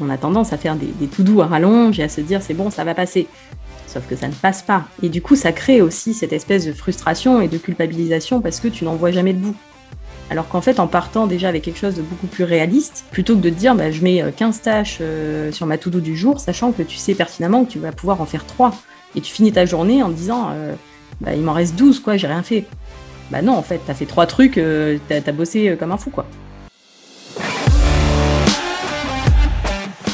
on a tendance à faire des, tout doux à rallonge et à se dire c'est bon, ça va passer. Sauf que ça ne passe pas. Et du coup, ça crée aussi cette espèce de frustration et de culpabilisation parce que tu n'en vois jamais de bout. Alors qu'en fait, en partant déjà avec quelque chose de beaucoup plus réaliste, plutôt que de te dire bah, je mets 15 tâches euh, sur ma to-do du jour, sachant que tu sais pertinemment que tu vas pouvoir en faire 3. Et tu finis ta journée en disant euh, bah, il m'en reste 12, quoi, j'ai rien fait. Bah non, en fait, t'as fait 3 trucs, euh, t'as as bossé comme un fou, quoi.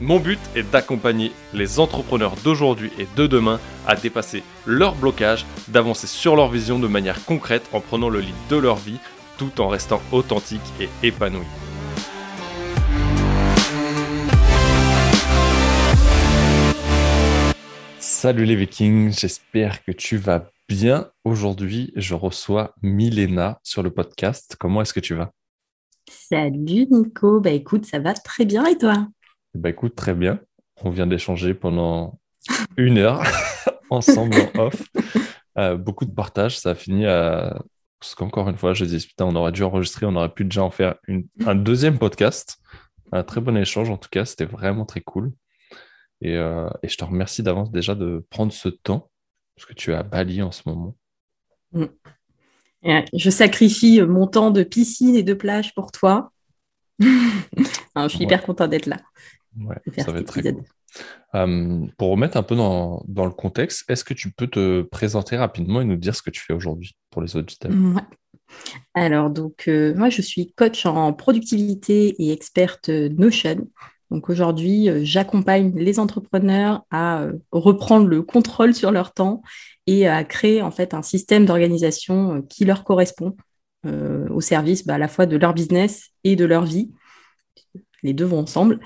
Mon but est d'accompagner les entrepreneurs d'aujourd'hui et de demain à dépasser leurs blocages, d'avancer sur leur vision de manière concrète en prenant le lead de leur vie tout en restant authentique et épanoui. Salut les Vikings, j'espère que tu vas bien. Aujourd'hui, je reçois Milena sur le podcast. Comment est-ce que tu vas? Salut Nico, bah écoute, ça va très bien et toi? Bah écoute, très bien. On vient d'échanger pendant une heure ensemble en off. Euh, beaucoup de partage. Ça a fini à. Parce qu'encore une fois, je dis, putain, on aurait dû enregistrer, on aurait pu déjà en faire un deuxième podcast. Un très bon échange, en tout cas, c'était vraiment très cool. Et, euh, et je te remercie d'avance déjà de prendre ce temps, parce que tu es à Bali en ce moment. Mm. Je sacrifie mon temps de piscine et de plage pour toi. je suis hyper content d'être là. Ouais, ça va être très cool. Euh, pour remettre un peu dans, dans le contexte, est-ce que tu peux te présenter rapidement et nous dire ce que tu fais aujourd'hui pour les auditeurs ouais. Alors, donc, euh, moi, je suis coach en productivité et experte Notion. Donc, aujourd'hui, euh, j'accompagne les entrepreneurs à reprendre le contrôle sur leur temps et à créer en fait un système d'organisation qui leur correspond au service bah, à la fois de leur business et de leur vie. Les deux vont ensemble.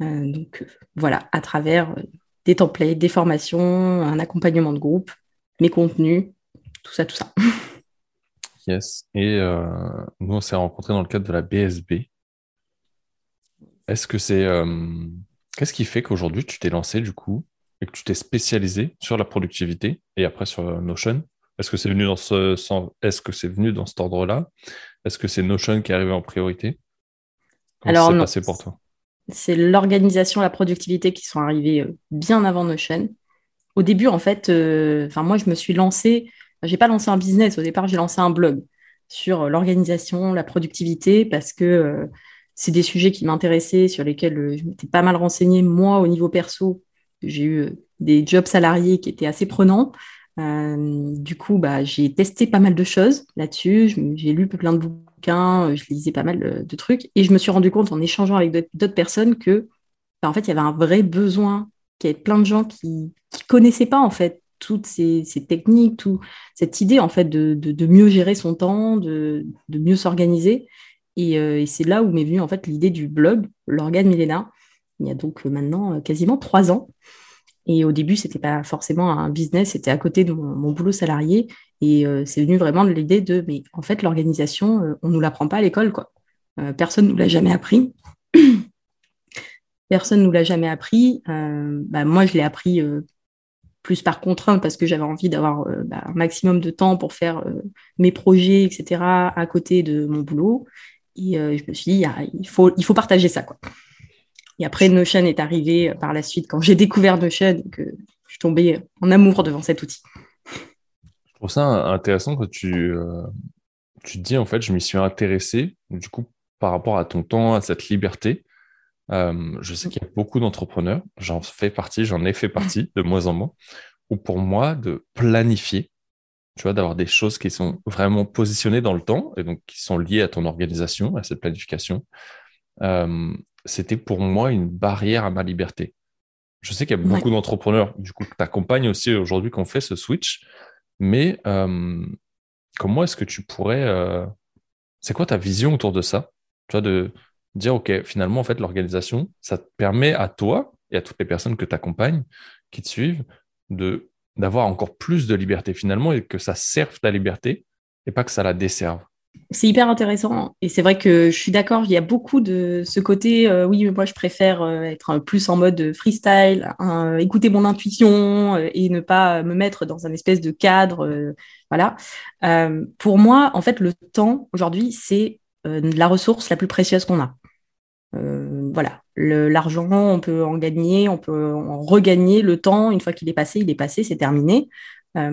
Euh, donc voilà, à travers euh, des templates, des formations, un accompagnement de groupe, mes contenus, tout ça, tout ça. Yes. Et euh, nous, on s'est rencontrés dans le cadre de la BSB. Est-ce que c'est. Qu'est-ce qui fait qu'aujourd'hui, tu t'es lancé du coup et que tu t'es spécialisé sur la productivité et après sur Notion? Est-ce que c'est venu dans ce Est-ce que c'est venu dans cet ordre-là? Est-ce que c'est Notion qui est arrivé en priorité? Comment Alors, c'est passé pour toi? C'est l'organisation, la productivité qui sont arrivées euh, bien avant Notion. Au début, en fait, euh, moi, je me suis lancée, j'ai pas lancé un business, au départ, j'ai lancé un blog sur euh, l'organisation, la productivité, parce que c'est des sujets qui m'intéressaient, sur lesquels je m'étais pas mal renseignée, moi, au niveau perso. J'ai eu des jobs salariés qui étaient assez prenants. Du coup, bah, j'ai testé pas mal de choses là-dessus. J'ai lu plein de bouquins euh, je lisais pas mal de trucs, et je me suis rendu compte en échangeant avec d'autres personnes que, bah, en fait, il y avait un vrai besoin, qu'il y avait plein de gens qui ne connaissaient pas, en fait, toutes ces, techniques, toute cette idée, en fait, de, mieux gérer son temps, de, mieux s'organiser. Euh, et, c'est là où m'est venue, en fait, l'idée du blog, l'organe Milena, il y a donc euh, maintenant quasiment trois ans. Et au début, c'était pas forcément un business, c'était à côté de mon, boulot salarié. Et euh, c'est venu vraiment de l'idée de, mais en fait, l'organisation, on euh, on nous l'apprend pas à l'école, quoi. Euh, personne nous l'a jamais appris. personne nous l'a jamais appris. Bah, moi, je l'ai appris plus par contrainte parce que j'avais envie d'avoir bah, un maximum de temps pour faire mes projets, etc. à côté de mon boulot. Et je me suis dit, il, faut, il faut partager ça, quoi. Et après, Notion est arrivé euh, par la suite quand j'ai découvert Notion que je suis tombée en amour devant cet outil. Je trouve ça intéressant que tu, euh, tu dis, en fait, je m'y suis intéressé, du coup, par rapport à ton temps, à cette liberté. Euh, je sais qu'il y a beaucoup d'entrepreneurs, j'en fais partie, j'en ai fait partie de moins en moins, où pour moi, de planifier, tu vois, d'avoir des choses qui sont vraiment positionnées dans le temps et donc qui sont liées à ton organisation, à cette planification, c'était pour moi une barrière à ma liberté. Je sais qu'il y a beaucoup d'entrepreneurs, du coup, que tu accompagnes aussi aujourd'hui, qu'on fait ce switch. Mais euh, comment est-ce que tu pourrais. Euh, c'est quoi ta vision autour de ça? Tu vois, de dire, OK, finalement, en fait, l'organisation, ça te permet à toi et à toutes les personnes que tu accompagnes, qui te suivent, de d'avoir encore plus de liberté finalement et que ça serve ta liberté et pas que ça la desserve. C'est hyper intéressant et c'est vrai que je suis d'accord, il y a beaucoup de ce côté, euh, oui, mais moi je préfère euh, être plus en mode freestyle, écouter mon intuition euh, et ne pas me mettre dans un espèce de cadre. voilà. pour moi, en fait, le temps aujourd'hui, c'est la ressource la plus précieuse qu'on a. voilà, l'argent, on peut en gagner, on peut en regagner le temps. Une fois qu'il est passé, il est passé, c'est terminé. à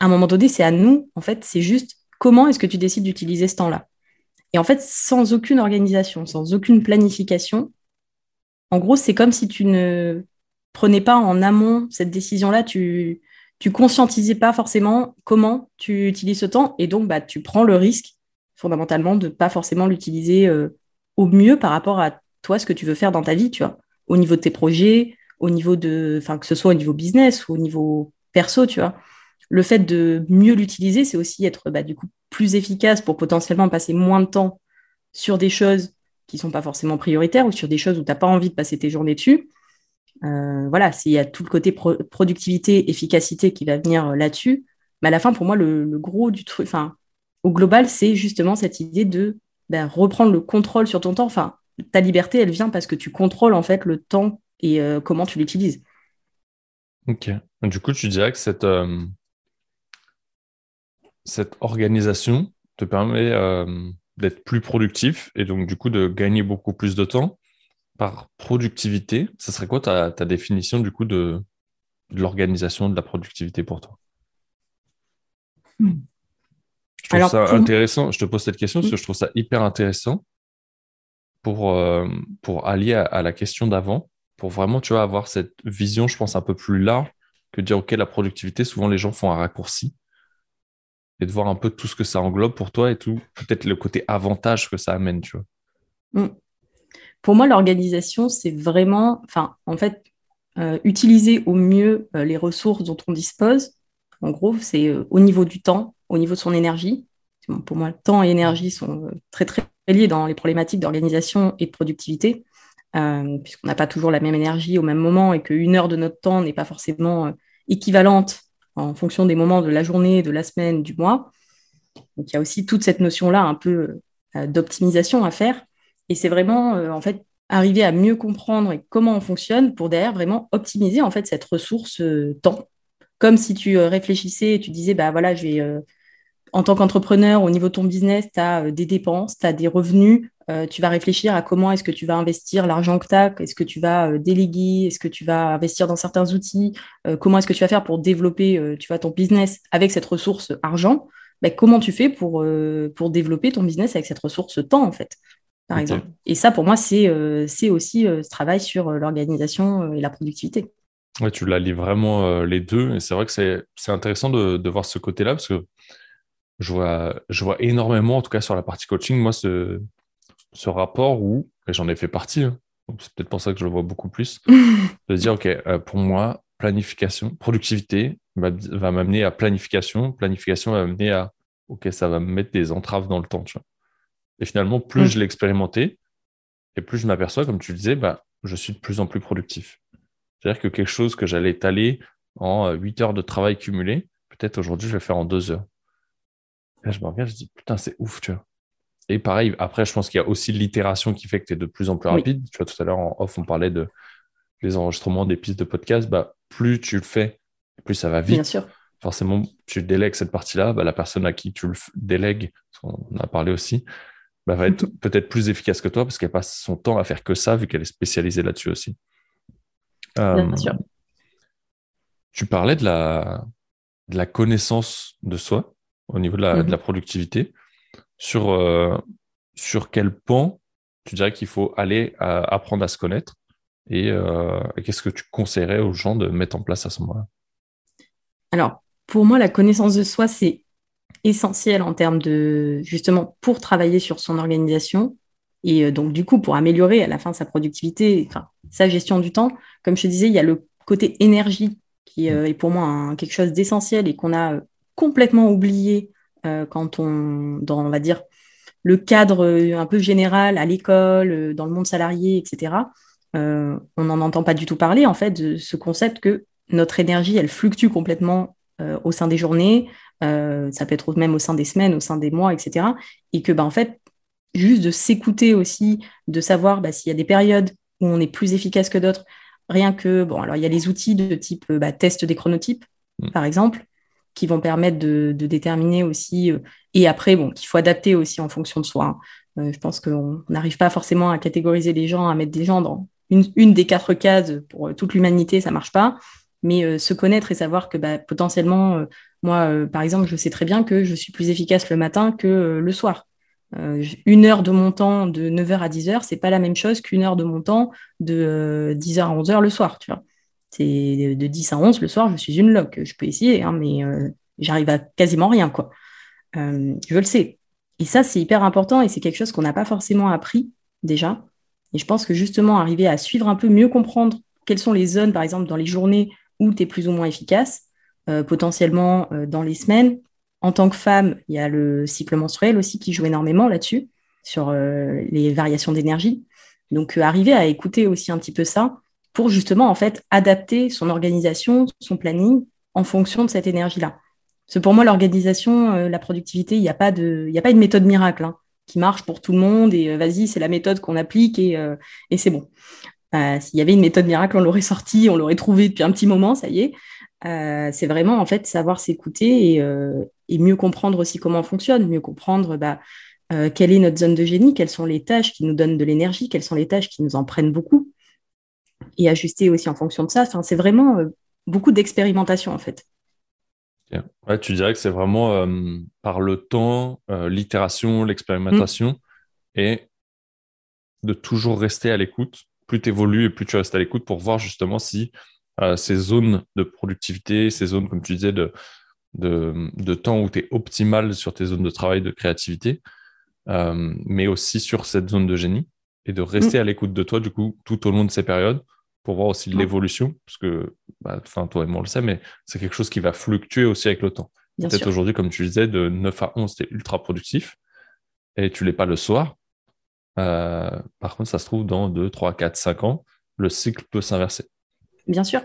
un moment donné, c'est à nous, en fait, c'est juste comment est-ce que tu décides d'utiliser ce temps-là? Et en fait, sans aucune organisation, sans aucune planification, en gros, c'est comme si tu ne prenais pas en amont cette décision-là, tu tu conscientisais pas forcément comment tu utilises ce temps et donc bah, tu prends le risque fondamentalement de pas forcément l'utiliser euh, au mieux par rapport à toi ce que tu veux faire dans ta vie, tu vois, au niveau de tes projets, au niveau de, enfin que ce soit au niveau business ou au niveau perso, tu vois le fait de mieux l'utiliser, c'est aussi être bah, du coup plus efficace pour potentiellement passer moins de temps sur des choses qui ne sont pas forcément prioritaires ou sur des choses où tu n'as pas envie de passer tes journées dessus. Euh, voilà, s'il y a tout le côté productivité, efficacité qui va venir euh, là-dessus, mais à la fin, pour moi, le, gros du truc, enfin, au global, c'est justement cette idée de bah, reprendre le contrôle sur ton temps. Enfin, ta liberté, elle vient parce que tu contrôles en fait le temps et euh, comment tu l'utilises. Ok. Du coup, tu dirais que cette, cette organisation te permet euh, d'être plus productif et donc du coup de gagner beaucoup plus de temps par productivité. Ce serait quoi ta, définition du coup de, l'organisation de la productivité pour toi? Hmm. Je trouve ça intéressant. Je te pose cette question parce que je trouve ça hyper intéressant pour, euh, pour allier à, la question d'avant, pour vraiment tu vois, avoir cette vision, je pense, un peu plus large que dire, OK, la productivité, souvent les gens font un raccourci et de voir un peu tout ce que ça englobe pour toi et tout, peut-être le côté avantage que ça amène, tu vois. Mm. Pour moi, l'organisation, c'est vraiment, enfin, en fait, euh, utiliser au mieux euh, les ressources dont on dispose. En gros, c'est euh, au niveau du temps, au niveau de son énergie. pour moi, temps et énergie sont très, très liés dans les problématiques d'organisation et de productivité, puisqu'on n'a pas toujours la même énergie au même moment et qu'une heure de notre temps n'est pas forcément équivalente en fonction des moments de la journée, de la semaine, du mois. Donc il y a aussi toute cette notion-là un peu euh, d'optimisation à faire. Et c'est vraiment euh, en fait arriver à mieux comprendre comment on fonctionne pour derrière vraiment optimiser en fait cette ressource euh, temps. Comme si tu réfléchissais et tu disais bah voilà, je vais en tant qu'entrepreneur, au niveau de ton business, tu as des dépenses, tu as des revenus, euh, tu vas réfléchir à comment est-ce que tu vas investir l'argent que tu as, est-ce que tu vas euh, déléguer, est-ce que tu vas investir dans certains outils, euh, comment est-ce que tu vas faire pour développer tu vois, ton business avec cette ressource argent, ben, comment tu fais pour, pour développer ton business avec cette ressource temps, en fait, par exemple. Et ça, pour moi, c'est aussi ce travail sur l'organisation et la productivité. Ouais, tu l'as vraiment les deux, et c'est vrai que c'est intéressant de, de, voir ce côté-là, parce que je vois, je vois énormément, en tout cas sur la partie coaching, moi, ce, ce rapport où, et j'en ai fait partie, hein, c'est peut-être pour ça que je le vois beaucoup plus, de dire, OK, euh, pour moi, planification, productivité va, m'amener à planification, planification va m'amener à, OK, ça va me mettre des entraves dans le temps. Tu vois. Et finalement, plus mm. je l'ai expérimenté, et plus je m'aperçois, comme tu le disais, bah, je suis de plus en plus productif. C'est-à-dire que quelque chose que j'allais étaler en 8 euh, heures de travail cumulé, peut-être aujourd'hui, je vais le faire en 2 heures. là, je me regarde, je dis, putain, c'est ouf, tu vois. Et pareil, après, je pense qu'il y a aussi l'itération qui fait que tu es de plus en plus rapide. Tu vois, tout à l'heure, en off, on parlait de les enregistrements des pistes de podcast. Bah, plus tu le fais, plus ça va vite. Bien sûr. Forcément, tu délègues cette partie-là. Bah, la personne à qui tu le délègues, on en a parlé aussi, bah, va être peut-être plus efficace que toi parce qu'elle passe son temps à faire que ça, vu qu'elle est spécialisée là-dessus aussi. Bien euh, sûr. Tu parlais de la, de la connaissance de soi au niveau de la, de la mhm. productivité sur, euh, sur quel point tu dirais qu'il faut aller apprendre à se connaître euh, et, qu'est-ce que tu conseillerais aux gens de mettre en place à ce moment-là? Alors, pour moi, la connaissance de soi, c'est essentiel en termes de, justement, pour travailler sur son organisation et euh, donc, du coup, pour améliorer à la fin sa productivité, enfin, sa gestion du temps. Comme je te disais, il y a le côté énergie qui est pour moi quelque chose d'essentiel et qu'on a complètement oublié euh, quand on, dans, on va dire, le cadre euh, un peu général à l'école, euh, dans le monde salarié, etc., on n'en entend pas du tout parler, en fait, de ce concept que notre énergie, elle fluctue complètement au sein des journées, ça peut être même au sein des semaines, au sein des mois, etc. Et que, bah, en fait, juste de s'écouter aussi, de savoir bah, s'il y a des périodes où on est plus efficace que d'autres. Rien que, bon, alors il y a les outils de type bah, test des chronotypes, mm. par exemple, qui vont permettre de, déterminer aussi, euh, et après, bon, qu'il faut adapter aussi en fonction de soi. Hein. Euh, je pense qu'on n'arrive pas forcément à catégoriser les gens, à mettre des gens dans une, des quatre cases pour euh, toute l'humanité, ça marche pas. Mais se connaître et savoir que bah, potentiellement, moi, par exemple, je sais très bien que je suis plus efficace le matin que le soir. Une heure de mon temps de 9h à 10h, c'est pas la même chose qu'une heure de mon temps de 10h euh, à 11h le soir, tu vois. C'est de 10 à 11 le soir, je suis une loque. Je peux essayer, hein, mais euh, j'arrive à quasiment rien, quoi. je le sais. Et ça, c'est hyper important et c'est quelque chose qu'on n'a pas forcément appris déjà. Et je pense que justement, arriver à suivre un peu, mieux comprendre quelles sont les zones, par exemple, dans les journées où tu es plus ou moins efficace, potentiellement dans les semaines, en tant que femme, il y a le cycle menstruel aussi qui joue énormément là-dessus, sur euh, les variations d'énergie. Donc, euh, arriver à écouter aussi un petit peu ça pour justement, en fait, adapter son organisation, son planning en fonction de cette énergie-là. Parce pour moi, l'organisation, euh, la productivité, il n'y a, pas de, a pas une méthode miracle hein, qui marche pour tout le monde et vas-y, c'est la méthode qu'on applique et, et c'est bon. S'il y avait une méthode miracle, on l'aurait sortie, on l'aurait trouvée depuis un petit moment, ça y est. Euh, c'est vraiment en fait savoir s'écouter euh, et, mieux comprendre aussi comment on fonctionne, mieux comprendre bah, euh, quelle est notre zone de génie, quelles sont les tâches qui nous donnent de l'énergie, quelles sont les tâches qui nous en prennent beaucoup, et ajuster aussi en fonction de ça. Enfin, c'est vraiment beaucoup d'expérimentation en fait. tu dirais que c'est vraiment par le temps, l'itération, l'expérimentation, mm. et de toujours rester à l'écoute. Plus tu évolues et plus tu restes à l'écoute pour voir justement si ces zones de productivité, ces zones, comme tu disais, de, de, temps où tu es optimal sur tes zones de travail, de créativité, euh, mais aussi sur cette zone de génie et de rester mm. à l'écoute de toi, du coup, tout au long de ces périodes pour voir aussi l'évolution, parce que, bah, enfin, toi et moi on le sait, mais c'est quelque chose qui va fluctuer aussi avec le temps. Peut-être aujourd'hui, comme tu disais, de 9 à 11, tu es ultra productif et tu l'es pas le soir. Euh, par contre, ça se trouve, dans 2, 3, 4, 5 ans, le cycle peut s'inverser bien sûr.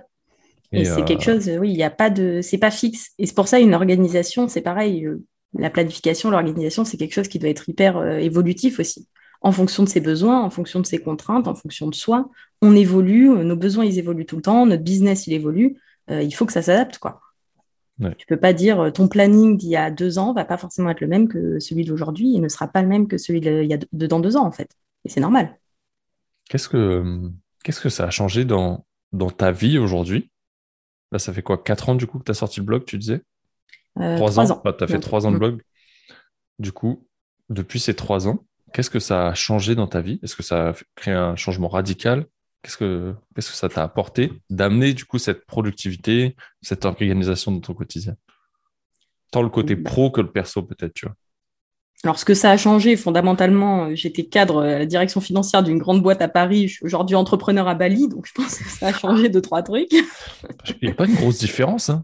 Et, c'est quelque euh, chose, oui, il n'y a pas de. C'est pas fixe. Et c'est pour ça, une organisation, c'est pareil. Euh, la planification, l'organisation, c'est quelque chose qui doit être hyper euh, évolutif aussi. En fonction de ses besoins, en fonction de ses contraintes, en fonction de soi. On évolue, nos besoins, ils évoluent tout le temps, notre business, il évolue. il faut que ça s'adapte, quoi. Tu ne peux pas dire ton planning d'il y a deux ans va pas forcément être le même que celui d'aujourd'hui et ne sera pas le même que celui d'il y a de, dans deux ans, en fait. Et c'est normal. Qu'est-ce que, qu'est-ce que ça a changé dans, dans ta vie aujourd'hui? Là, ça fait quoi? Quatre ans du coup que tu as sorti le blog, tu disais? Euh, Trois ans. Bah, tu as fait trois ans de mm. blog. Du coup, depuis ces trois ans, qu'est-ce que ça a changé dans ta vie? Est-ce que ça a créé un changement radical? Qu'est-ce que, qu'est-ce que ça t'a apporté d'amener du coup cette productivité, cette organisation dans ton quotidien? Tant le côté bah. pro que le perso peut-être, tu vois. Alors, ce que ça a changé, fondamentalement, euh, j'étais cadre à la direction financière d'une grande boîte à Paris. Je suis aujourd'hui entrepreneur à Bali, donc je pense que ça a changé deux, trois trucs. Il n'y a pas une grosse différence. Hein.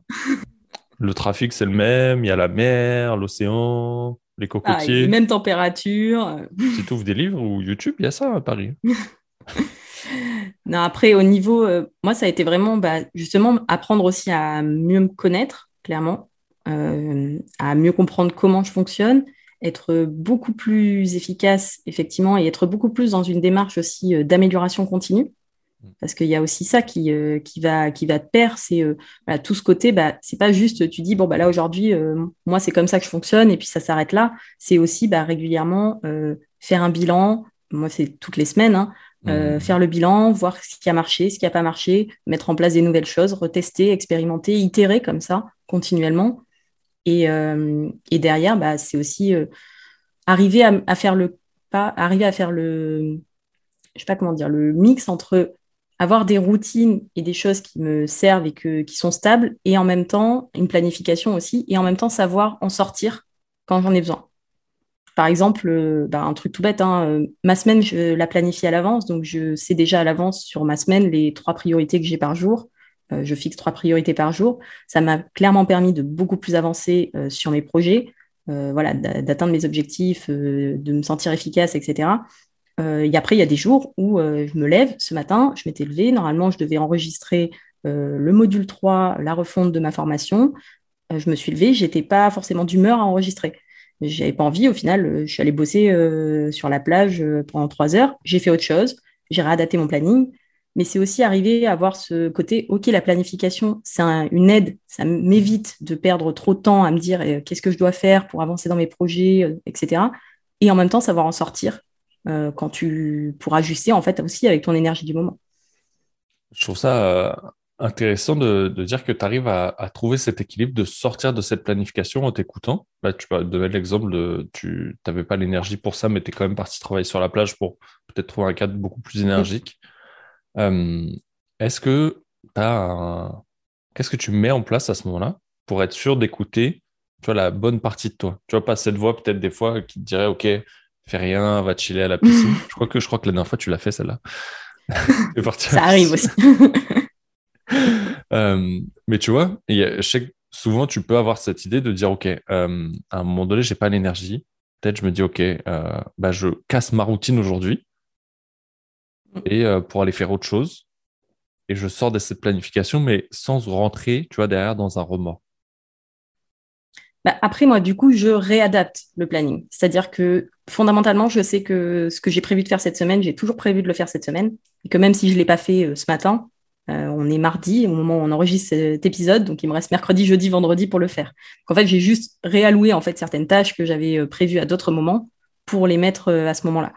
Le trafic, c'est le même. Il y a la mer, l'océan, les ah, cocotiers. même température. Si tu ouvres des livres ou YouTube, il y a ça à Paris. non, après, au niveau, euh, moi, ça a été vraiment bah, justement apprendre aussi à mieux me connaître, clairement, euh, à mieux comprendre comment je fonctionne être beaucoup plus efficace, effectivement, et être beaucoup plus dans une démarche aussi euh, d'amélioration continue. Mm. Parce qu'il y a aussi ça qui, euh, qui, va, qui va te perdre, c'est euh, tout ce côté, bah, c'est pas juste tu dis, bon, bah, là aujourd'hui, moi c'est comme ça que je fonctionne, et puis ça s'arrête là. C'est aussi bah, régulièrement faire un bilan, moi c'est toutes les semaines, hein, mm. faire le bilan, voir ce qui a marché, ce qui n'a pas marché, mettre en place des nouvelles choses, retester, expérimenter, itérer comme ça continuellement. Euh, et, derrière, bah, c'est aussi euh, arriver à, faire le pas, arriver à faire le, je sais pas comment dire, le mix entre avoir des routines et des choses qui me servent et qui sont stables, et en même temps, une planification aussi, et en même temps savoir en sortir quand j'en ai besoin. Par exemple, euh, bah, un truc tout bête, hein, ma semaine, je la planifie à l'avance, donc je sais déjà à l'avance sur ma semaine les trois priorités que j'ai par jour. Euh, je fixe trois priorités par jour. Ça m'a clairement permis de beaucoup plus avancer euh, sur mes projets, euh, voilà, d'atteindre mes objectifs, de me sentir efficace, etc. et après, il y a des jours où je me lève ce matin, je m'étais levée, normalement, je devais enregistrer le module 3, la refonte de ma formation, je me suis levée, j'étais pas forcément d'humeur à enregistrer. J'avais pas envie, au final, je suis allée bosser sur la plage pendant trois heures, j'ai fait autre chose, j'ai réadapté mon planning, mais c'est aussi arriver à avoir ce côté, OK, la planification, c'est une aide, ça m'évite de perdre trop de temps à me dire euh, qu'est-ce que je dois faire pour avancer dans mes projets, euh, etc. Et en même temps, savoir en sortir euh, quand tu pour ajuster en fait aussi avec ton énergie du moment. Je trouve ça intéressant de, dire que tu arrives à, trouver cet équilibre de sortir de cette planification en t'écoutant. Là, tu peux donner l'exemple de tu n'avais pas l'énergie pour ça, mais tu es quand même parti travailler sur la plage pour peut-être trouver un cadre beaucoup plus énergique. Euh, est-ce que tu as Qu'est-ce que tu mets en place à ce moment-là pour être sûr d'écouter tu vois, la bonne partie de toi? Tu vois, pas cette voix peut-être des fois qui te dirait, OK, fais rien, va chiller à la piscine. je, crois que, je crois que la dernière fois, tu l'as fait celle-là. Ça arrive aussi. Euh, mais tu vois, je sais que souvent, tu peux avoir cette idée de dire, OK, euh, à un moment donné, j'ai pas l'énergie. Peut-être je me dis, OK, bah, je casse ma routine aujourd'hui et euh, pour aller faire autre chose. Et je sors de cette planification, mais sans rentrer, tu vois, derrière dans un remords. Bah, après, moi, du coup, je réadapte le planning. C'est-à-dire que fondamentalement, je sais que ce que j'ai prévu de faire cette semaine, j'ai toujours prévu de le faire cette semaine. Et que même si je ne l'ai pas fait euh, ce matin, euh, on est mardi au moment où on enregistre cet épisode, donc il me reste mercredi, jeudi, vendredi pour le faire. Donc, en fait, j'ai juste réalloué en fait certaines tâches que j'avais prévues à d'autres moments pour les mettre à ce moment-là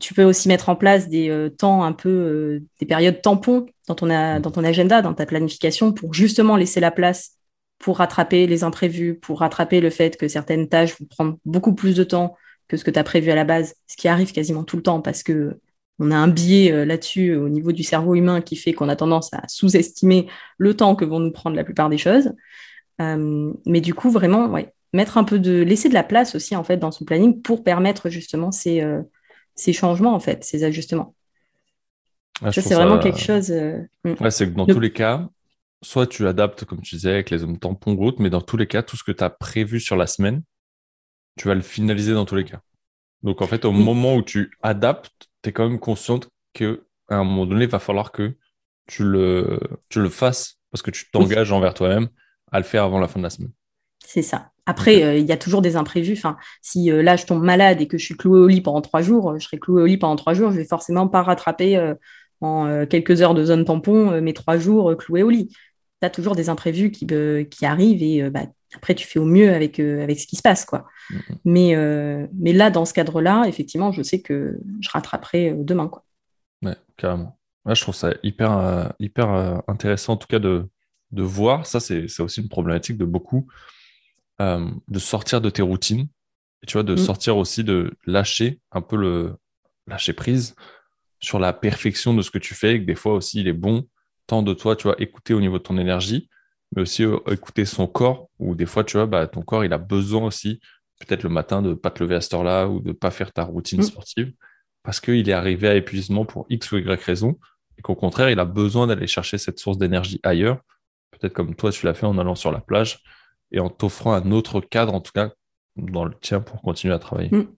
tu peux aussi mettre en place des euh, temps un peu, euh, des périodes tampons dans ton agenda, dans ta planification, pour justement laisser la place pour rattraper les imprévus, pour rattraper le fait que certaines tâches vont prendre beaucoup plus de temps que ce que tu as prévu à la base, ce qui arrive quasiment tout le temps parce que on a un biais euh, là-dessus au niveau du cerveau humain qui fait qu'on a tendance à sous-estimer le temps que vont nous prendre la plupart des choses. mais du coup, vraiment, ouais, mettre un peu de, laisser de la place aussi en fait dans son planning pour permettre justement ces, ces changements, en fait, ces ajustements. ça, c'est vraiment quelque chose. Euh, hmm. c'est que dans tous les cas, soit tu adaptes, comme tu disais, avec les hommes tampons route, mais dans tous les cas, tout ce que tu as prévu sur la semaine, tu vas le finaliser dans tous les cas. Donc, en fait, au moment où tu adaptes, tu es quand même consciente qu'à un moment donné, il va falloir que tu le, tu le fasses parce que tu t'engages envers toi-même à le faire avant la fin de la semaine. C'est ça. Après, euh, il y a toujours des imprévus. Enfin, si euh, là, je tombe malade et que je suis cloué au lit pendant trois jours, je serai cloué au lit pendant trois jours, je vais forcément pas rattraper euh, en quelques heures de zone tampon mes trois jours cloués au lit. Tu as toujours des imprévus qui, qui arrivent et bah, après, tu fais au mieux avec, avec ce qui se passe. Quoi. Mm-hmm. mais, mais là, dans ce cadre-là, effectivement, je sais que je rattraperai demain. Quoi. Ouais, carrément. je trouve ça hyper, hyper intéressant, en tout cas, de, de voir. Ça, c'est aussi une problématique de beaucoup euh, de sortir de tes routines, et tu vois, de mm. sortir aussi de lâcher un peu le lâcher prise sur la perfection de ce que tu fais, et que des fois aussi il est bon, tant de toi, tu vois, écouter au niveau de ton énergie, mais aussi euh, écouter son corps, ou des fois, tu vois, bah, ton corps, il a besoin aussi, peut-être le matin, de ne pas te lever à cette heure-là, ou de ne pas faire ta routine mm. sportive, parce qu'il est arrivé à épuisement pour X ou Y raison, et qu'au contraire, il a besoin d'aller chercher cette source d'énergie ailleurs, peut-être comme toi, tu l'as fait en allant sur la plage, et en t'offrant un autre cadre, en tout cas dans le tien, pour continuer à travailler. Mm.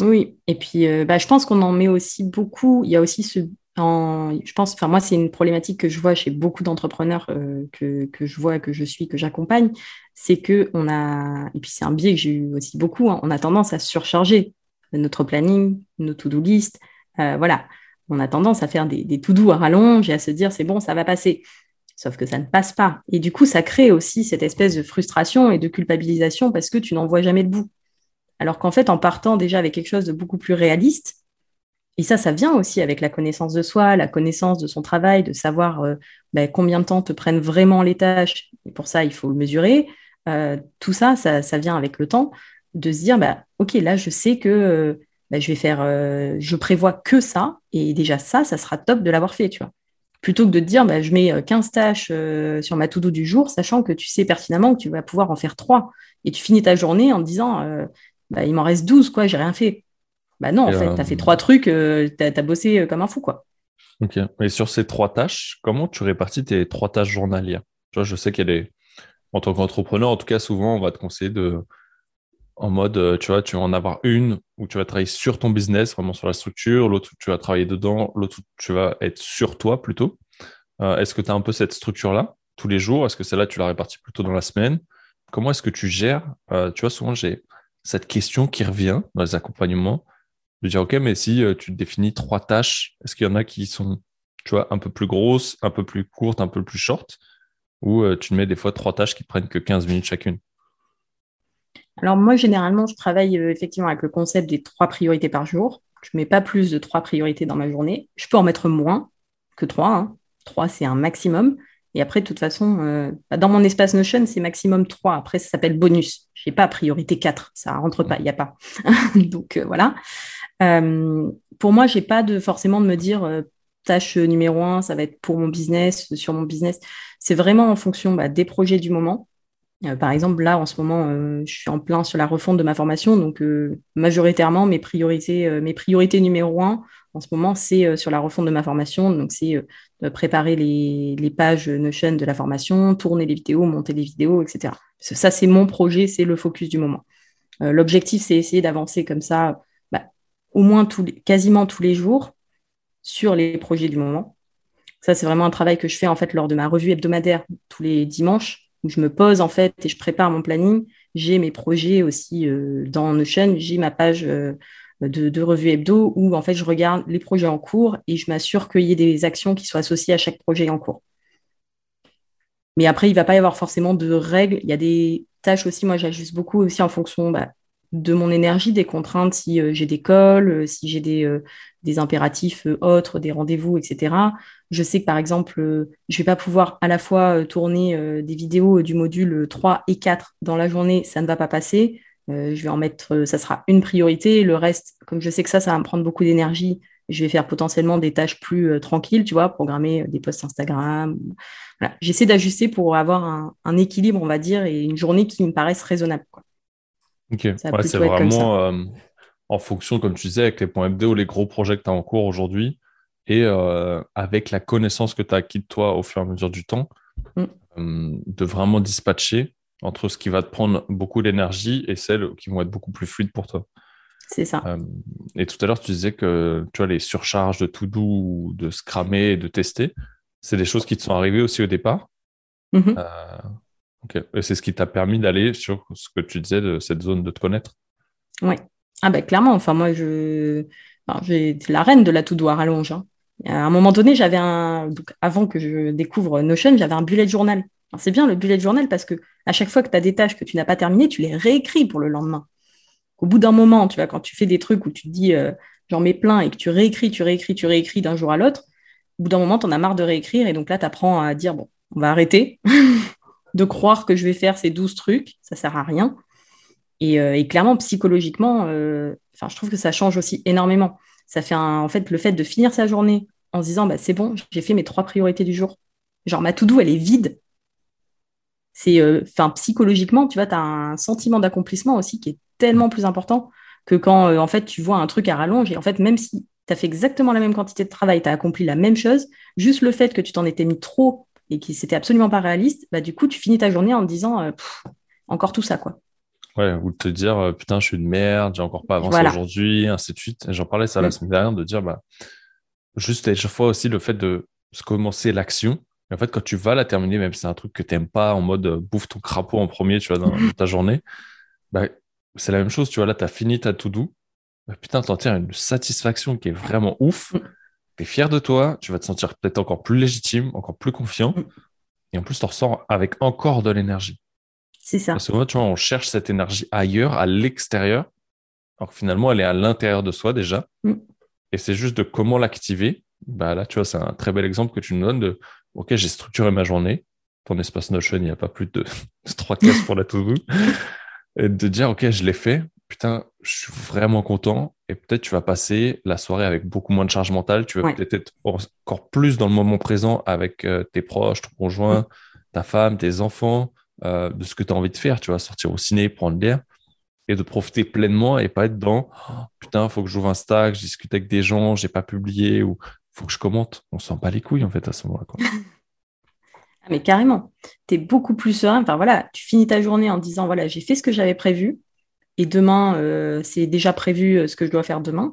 Oui, et puis euh, bah, je pense qu'on en met aussi beaucoup. Il y a aussi ce. Je pense, enfin moi, c'est une problématique que je vois chez beaucoup d'entrepreneurs euh, que, je vois, que je suis, que j'accompagne, c'est que on a, et puis c'est un biais que j'ai eu aussi beaucoup, hein, on a tendance à surcharger notre planning, nos to-do list, euh, voilà, on a tendance à faire des, des to-do à rallonge et à se dire c'est bon, ça va passer. Sauf que ça ne passe pas. Et du coup, ça crée aussi cette espèce de frustration et de culpabilisation parce que tu n'en vois jamais le bout. Alors qu'en fait, en partant déjà avec quelque chose de beaucoup plus réaliste, et ça, ça vient aussi avec la connaissance de soi, la connaissance de son travail, de savoir euh, ben, combien de temps te prennent vraiment les tâches. Et pour ça, il faut le mesurer. Euh, tout ça, ça, vient avec le temps, de se dire, bah, OK, là, je sais que euh, bah, je vais faire, je prévois que ça. Et déjà, ça, ça sera top de l'avoir fait, tu vois plutôt que de te dire je mets 15 euh, tâches sur ma to-do du jour, sachant que tu sais pertinemment que tu vas pouvoir en faire 3. Et tu finis ta journée en te disant il m'en reste 12, quoi, j'ai rien fait. Bah non, en fait, tu as fait trois trucs, tu as, bossé comme un fou, quoi. Ok. Et sur ces trois tâches, comment tu répartis tes trois tâches journalières? Tu vois, je sais a des. En tant qu'entrepreneur, en tout cas, souvent, on va te conseiller de en mode, euh, tu vois, tu vas en avoir une où tu vas travailler sur ton business, vraiment sur la structure, l'autre tu vas travailler dedans, l'autre tu vas être sur toi plutôt. Est-ce que tu as un peu cette structure-là tous les jours? Est-ce que celle-là, tu la répartis plutôt dans la semaine? Comment est-ce que tu gères? Tu vois, souvent, j'ai cette question qui revient dans les accompagnements de dire, OK, mais si tu définis trois tâches, est-ce qu'il y en a qui sont, tu vois, un peu plus grosses, un peu plus courtes, un peu plus short Ou tu mets des fois trois tâches qui prennent que 15 minutes chacune? Alors moi, généralement, je travaille euh, effectivement avec le concept des trois priorités par jour. Je ne mets pas plus de trois priorités dans ma journée. Je peux en mettre moins que trois. Hein. Trois, c'est un maximum. Et après, de toute façon, euh, dans mon espace Notion, c'est maximum trois. Après, ça s'appelle bonus. Je n'ai pas priorité 4. Ça ne rentre pas, il n'y a pas. Donc euh, voilà. Pour moi, je n'ai pas de forcément de me dire tâche numéro un, ça va être pour mon business, sur mon business. C'est vraiment en fonction bah, des projets du moment. Euh, par exemple, là, en ce moment, euh, je suis en plein sur la refonte de ma formation. Donc, euh, majoritairement, mes priorités, mes priorités numéro un, en ce moment, c'est sur la refonte de ma formation. Donc, c'est préparer les, les, pages Notion de la formation, tourner les vidéos, monter les vidéos, etc. Ça, c'est mon projet, c'est le focus du moment. L'objectif, c'est essayer d'avancer comme ça, au moins quasiment tous les jours sur les projets du moment. Ça, c'est vraiment un travail que je fais en fait lors de ma revue hebdomadaire tous les dimanches où je me pose en fait et je prépare mon planning. J'ai mes projets aussi euh, dans Notion, j'ai ma page euh, de, revue hebdo où en fait je regarde les projets en cours et je m'assure qu'il y ait des actions qui soient associées à chaque projet en cours. Mais après, il ne va pas y avoir forcément de règles. Il y a des tâches aussi, moi j'ajuste beaucoup aussi en fonction bah, de mon énergie, des contraintes, si euh, j'ai des calls, si j'ai des, des impératifs autres, des rendez-vous, etc. Je sais que par exemple, euh, je vais pas pouvoir à la fois euh, tourner euh, des vidéos du module 3 et 4 dans la journée, ça ne va pas passer. je vais en mettre, ça sera une priorité. Le reste, comme je sais que ça, ça va me prendre beaucoup d'énergie, je vais faire potentiellement des tâches plus tranquilles, tu vois, programmer des posts Instagram. J'essaie d'ajuster pour avoir un, équilibre, on va dire, et une journée qui me paraisse raisonnable. Ok, c'est vraiment en fonction, comme tu disais, avec les points hebdo, les gros projets que tu as en cours aujourd'hui, et euh, avec la connaissance que tu as acquis de toi au fur et à mesure du temps, mm. euh, de vraiment dispatcher entre ce qui va te prendre beaucoup d'énergie et celles qui vont être beaucoup plus fluides pour toi. C'est ça. Euh, et tout à l'heure, tu disais que tu vois, les surcharges de tout doux, de scrammer et de tester, c'est des choses qui te sont arrivées aussi au départ. Et c'est ce qui t'a permis d'aller sur ce que tu disais de cette zone de te connaître? Oui. Ah ben clairement, enfin moi je j'ai la reine de la tout à. À un moment donné, j'avais un. avant que je découvre Notion, j'avais un bullet journal. C'est bien le bullet journal parce que à chaque fois que tu as des tâches que tu n'as pas terminées, tu les réécris pour le lendemain. Au bout d'un moment, tu vois, quand tu fais des trucs où tu te dis euh, j'en mets plein et que tu réécris, tu réécris, tu réécris d'un jour à l'autre, au bout d'un moment, tu en as marre de réécrire et donc là, tu apprends à dire bon, on va arrêter de croire que je vais faire ces 12 trucs, ça sert à rien. Et, euh, clairement, psychologiquement, euh, je trouve que ça change aussi énormément. Ça fait en fait le fait de finir sa journée en se disant bah, c'est bon, j'ai fait mes trois priorités du jour. Genre ma to-do, elle est vide. C'est, euh, psychologiquement, tu vois, tu as un sentiment d'accomplissement aussi qui est tellement plus important que quand en fait tu vois un truc à rallonge et en fait même si tu as fait exactement la même quantité de travail, tu as accompli la même chose, juste le fait que tu t'en étais mis trop et que c'était absolument pas réaliste, bah du coup tu finis ta journée en te disant euh, encore tout ça quoi. Ouais, ou de te dire putain je suis une merde, j'ai encore pas avancé aujourd'hui, ainsi de suite. J'en parlais ça la mm. semaine dernière de dire bah juste à chaque fois aussi le fait de commencer l'action. En fait, quand tu vas la terminer, même si c'est un truc que tu n'aimes pas, en mode euh, bouffe ton crapaud en premier, tu vois, dans, ta journée, bah, c'est la même chose, tu vois, là, tu as fini ta to-do. Bah, putain, t'en tires une satisfaction qui est vraiment ouf. Tu es fier de toi, tu vas te sentir peut-être encore plus légitime, encore plus confiant. Mm. Et en plus, tu ressors avec encore de l'énergie. C'est ça. Parce que moi, tu vois, on cherche cette énergie ailleurs, à l'extérieur. Alors que finalement, elle est à l'intérieur de soi déjà. Mm. Et c'est juste de comment l'activer. Bah là, tu vois, c'est un très bel exemple que tu nous donnes de OK, j'ai structuré ma journée. Ton espace Notion, il n'y a pas plus de, trois cases pour la to-do. Et de dire OK, je l'ai fait. Putain, je suis vraiment content. Et peut-être tu vas passer la soirée avec beaucoup moins de charge mentale. Tu vas peut-être être encore plus dans le moment présent avec euh, tes proches, ton conjoint, ta femme, tes enfants, euh, de ce que tu as envie de faire. Tu vas sortir au ciné, prendre l'air et de profiter pleinement et pas être dans oh, putain, faut que j'ouvre un stack, je discute avec des gens, j'ai pas publié ou faut que je commente. On sent pas les couilles en fait à ce moment-là. Ah, mais carrément, tu es beaucoup plus serein. Enfin voilà, tu finis ta journée en disant voilà, j'ai fait ce que j'avais prévu et demain, euh, c'est déjà prévu euh, ce que je dois faire demain.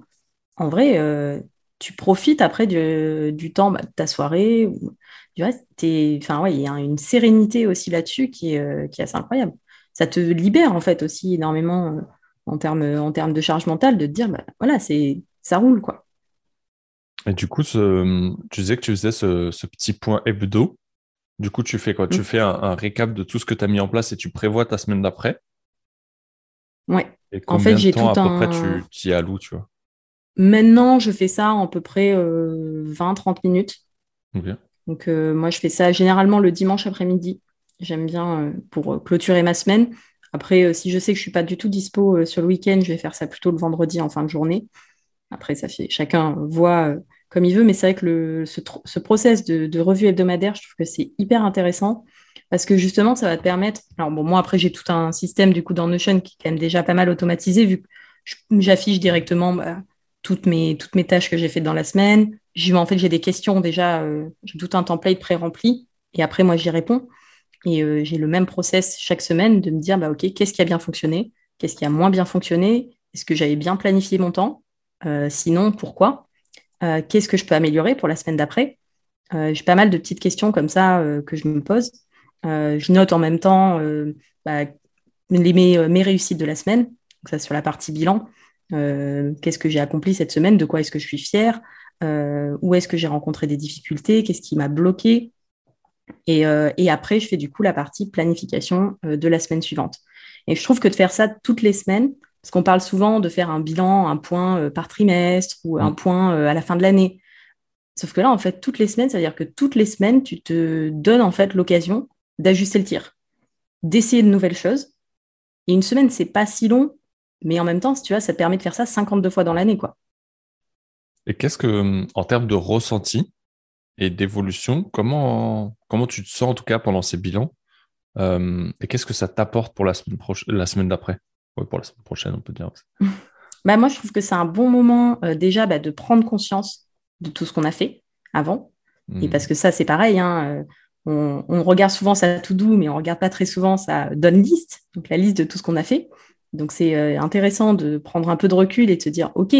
En vrai, euh, tu profites après du, temps bah, de ta soirée. Ou, du reste, enfin, ouais, il y a une sérénité aussi là-dessus qui est, euh, qui est assez incroyable. Ça te libère en fait aussi énormément euh, en termes en de charge mentale de te dire, bah, voilà, c'est ça roule quoi. Et du coup, tu disais que tu faisais ce, ce, petit point hebdo. Du coup, tu fais quoi? Tu mm. fais un, récap de tout ce que tu as mis en place et tu prévois ta semaine d'après? Ouais. Et en fait, j'ai tout à peu près tu y alloues, tu vois? Maintenant, je fais ça en à peu près 20-30 euh, minutes. Donc, euh, moi, je fais ça généralement le dimanche après-midi. J'aime bien euh, pour clôturer ma semaine. Après, si je sais que je ne suis pas du tout dispo sur le week-end, je vais faire ça plutôt le vendredi en fin de journée. Après, ça fait chacun voit comme il veut, mais c'est vrai que ce, process de, revue hebdomadaire, je trouve que c'est hyper intéressant parce que justement, ça va te permettre. Alors, bon, moi, après, j'ai tout un système du coup dans Notion qui est quand même déjà pas mal automatisé vu que j'affiche directement bah, toutes, mes, toutes mes tâches que j'ai faites dans la semaine. En fait, j'ai des questions déjà, euh, j'ai tout un template pré-rempli et après, moi, j'y réponds. Et euh, j'ai le même process chaque semaine de me dire, bah, OK, qu'est-ce qui a bien fonctionné? Qu'est-ce qui a moins bien fonctionné? Est-ce que j'avais bien planifié mon temps? Euh, Sinon, pourquoi? Qu'est-ce que je peux améliorer pour la semaine d'après? J'ai pas mal de petites questions comme ça que je me pose. Je note en même temps bah, mes, mes, réussites de la semaine, donc ça sur la partie bilan. Euh, qu'est-ce que j'ai accompli cette semaine, de quoi est-ce que je suis fière, euh, où est-ce que j'ai rencontré des difficultés, qu'est-ce qui m'a bloqué? Euh, et, après, je fais du coup la partie planification de la semaine suivante. Et je trouve que de faire ça toutes les semaines, parce qu'on parle souvent de faire un bilan, un point par trimestre ou un mm. point à la fin de l'année. Sauf que là, en fait, toutes les semaines, c'est-à-dire que toutes les semaines, tu te donnes en fait l'occasion d'ajuster le tir, d'essayer de nouvelles choses. Et une semaine, c'est pas si long mais en même temps, tu vois, ça te permet de faire ça 52 fois dans l'année, quoi. Et qu'est-ce que, en termes de ressenti et d'évolution, comment, comment tu te sens en tout cas pendant ces bilans euh, Et qu'est-ce que ça t'apporte pour la semaine, la semaine d'après? Oui, pour la semaine prochaine, on peut dire. bah, moi, je trouve que c'est un bon moment euh, déjà bah, de prendre conscience de tout ce qu'on a fait avant. Et hmm. parce que ça, c'est pareil, hein, euh, on, regarde souvent ça tout doux, mais on ne regarde pas très souvent ça donne liste, donc la liste de tout ce qu'on a fait. Donc c'est euh, intéressant de prendre un peu de recul et de se dire, OK,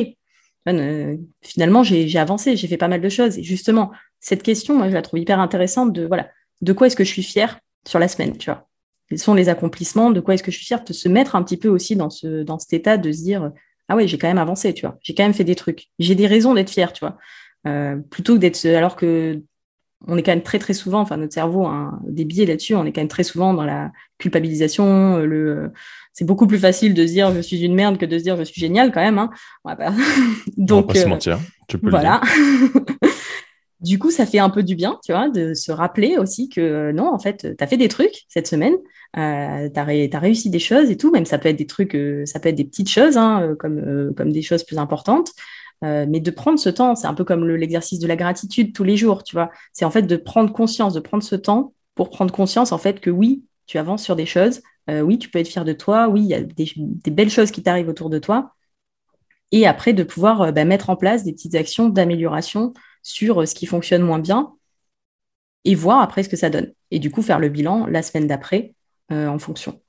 euh, finalement, j'ai avancé, j'ai fait pas mal de choses. Et justement, cette question, moi, je la trouve hyper intéressante de, voilà, de quoi est-ce que je suis fière sur la semaine, tu vois? Quels sont les accomplissements De quoi est-ce que je suis fière De se mettre un petit peu aussi dans, ce, dans cet état de se dire, ah ouais, j'ai quand même avancé, tu vois? J'ai quand même fait des trucs. J'ai des raisons d'être fière, tu vois? Euh, plutôt que d'être, alors que on est quand même très très souvent, enfin notre cerveau a des biais là-dessus, on est quand même très souvent dans la culpabilisation, le c'est beaucoup plus facile de se dire je suis une merde que de se dire je suis génial quand même. Hein. On va pas... Donc, se euh, mentir, tu peux voilà. du coup, ça fait un peu du bien, tu vois, de se rappeler aussi que euh, non, en fait, tu as fait des trucs cette semaine, euh, tu as, réussi des choses et tout, même ça peut être des trucs, ça peut être des petites choses, hein, comme, comme des choses plus importantes. Mais de prendre ce temps, c'est un peu comme l'exercice de la gratitude tous les jours, tu vois. C'est en fait de prendre conscience, de prendre ce temps pour prendre conscience en fait que oui, tu avances sur des choses, euh, oui, tu peux être fier de toi, oui, il y a des, belles choses qui t'arrivent autour de toi. Et après, de pouvoir euh, bah, mettre en place des petites actions d'amélioration sur euh, ce qui fonctionne moins bien et voir après ce que ça donne. Et du coup, faire le bilan la semaine d'après en fonction.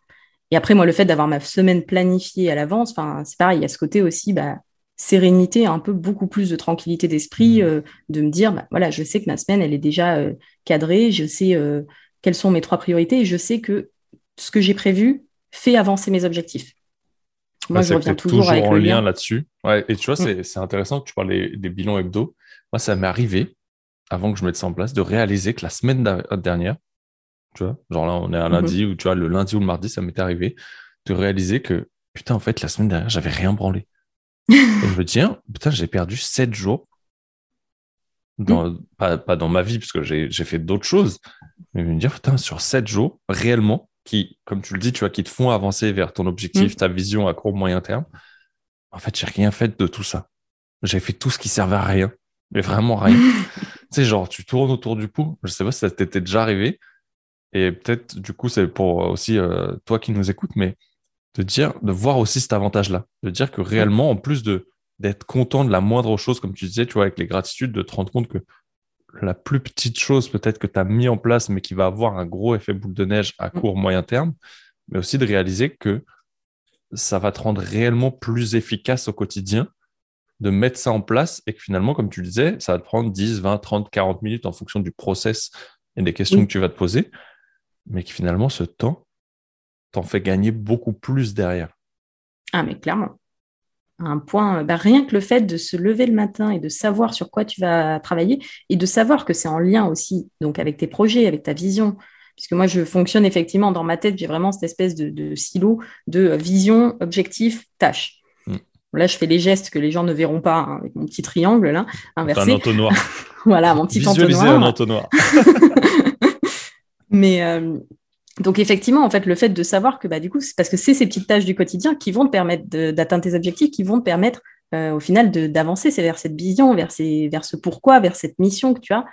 Et après, moi, le fait d'avoir ma semaine planifiée à l'avance, c'est pareil, il y a ce côté aussi, bah, sérénité, un peu beaucoup plus de tranquillité d'esprit, mmh. de me dire, bah, voilà, je sais que ma semaine, elle est déjà cadrée, je sais quelles sont mes trois priorités et je sais que ce que j'ai prévu fait avancer mes objectifs. Moi, je reviens toujours, toujours avec en lien, là-dessus. et tu vois, mm. c'est intéressant que tu parles des, bilans hebdo. Moi, ça m'est arrivé, avant que je mette ça en place, de réaliser que la semaine dernière, tu vois, genre là, on est un mm-hmm. lundi, ou tu vois, le lundi ou le mardi, ça m'est arrivé, de réaliser que, putain, en fait, la semaine dernière, j'avais rien branlé. Et je me dis, putain, j'ai perdu sept jours. Dans, mm. pas, pas, dans ma vie, parce que j'ai fait d'autres choses, mais me dire, putain, sur sept jours, réellement, qui, comme tu le dis, tu vois, qui te font avancer vers ton objectif, mm. ta vision à court, moyen terme. En fait, j'ai rien fait de tout ça. J'ai fait tout ce qui servait à rien, mais vraiment rien. tu sais, genre, tu tournes autour du pot. Je sais pas si ça t'était déjà arrivé. Et peut-être, du coup, c'est pour aussi euh, toi qui nous écoutes, mais de dire, de voir aussi cet avantage-là. De dire que réellement, en plus de d'être content de la moindre chose, comme tu disais, tu vois, avec les gratitudes, de te rendre compte que la plus petite chose peut-être que tu as mis en place, mais qui va avoir un gros effet boule de neige à mm. court, moyen terme, mais aussi de réaliser que ça va te rendre réellement plus efficace au quotidien de mettre ça en place et que finalement, comme tu le disais, ça va te prendre 10, 20, 30, 40 minutes en fonction du process et des questions que tu vas te poser, mais que finalement, ce temps t'en fait gagner beaucoup plus derrière. Ah, mais clairement. Un point, bah, rien que le fait de se lever le matin et de savoir sur quoi tu vas travailler et de savoir que c'est en lien aussi donc avec tes projets, avec ta vision. Puisque moi, je fonctionne effectivement dans ma tête, j'ai vraiment cette espèce de, silo de vision, objectif, tâche. Mm. Là, je fais les gestes que les gens ne verront pas hein, avec mon petit triangle là, inversé. Un entonnoir. voilà, mon petit Visualiser entonnoir. un entonnoir. Mais euh, donc effectivement, en fait, le fait de savoir que bah, du coup, c'est parce que c'est ces petites tâches du quotidien qui vont te permettre d'atteindre tes objectifs, qui vont te permettre euh, au final d'avancer, c'est vers cette vision, vers, vers ce pourquoi, vers cette mission que tu as.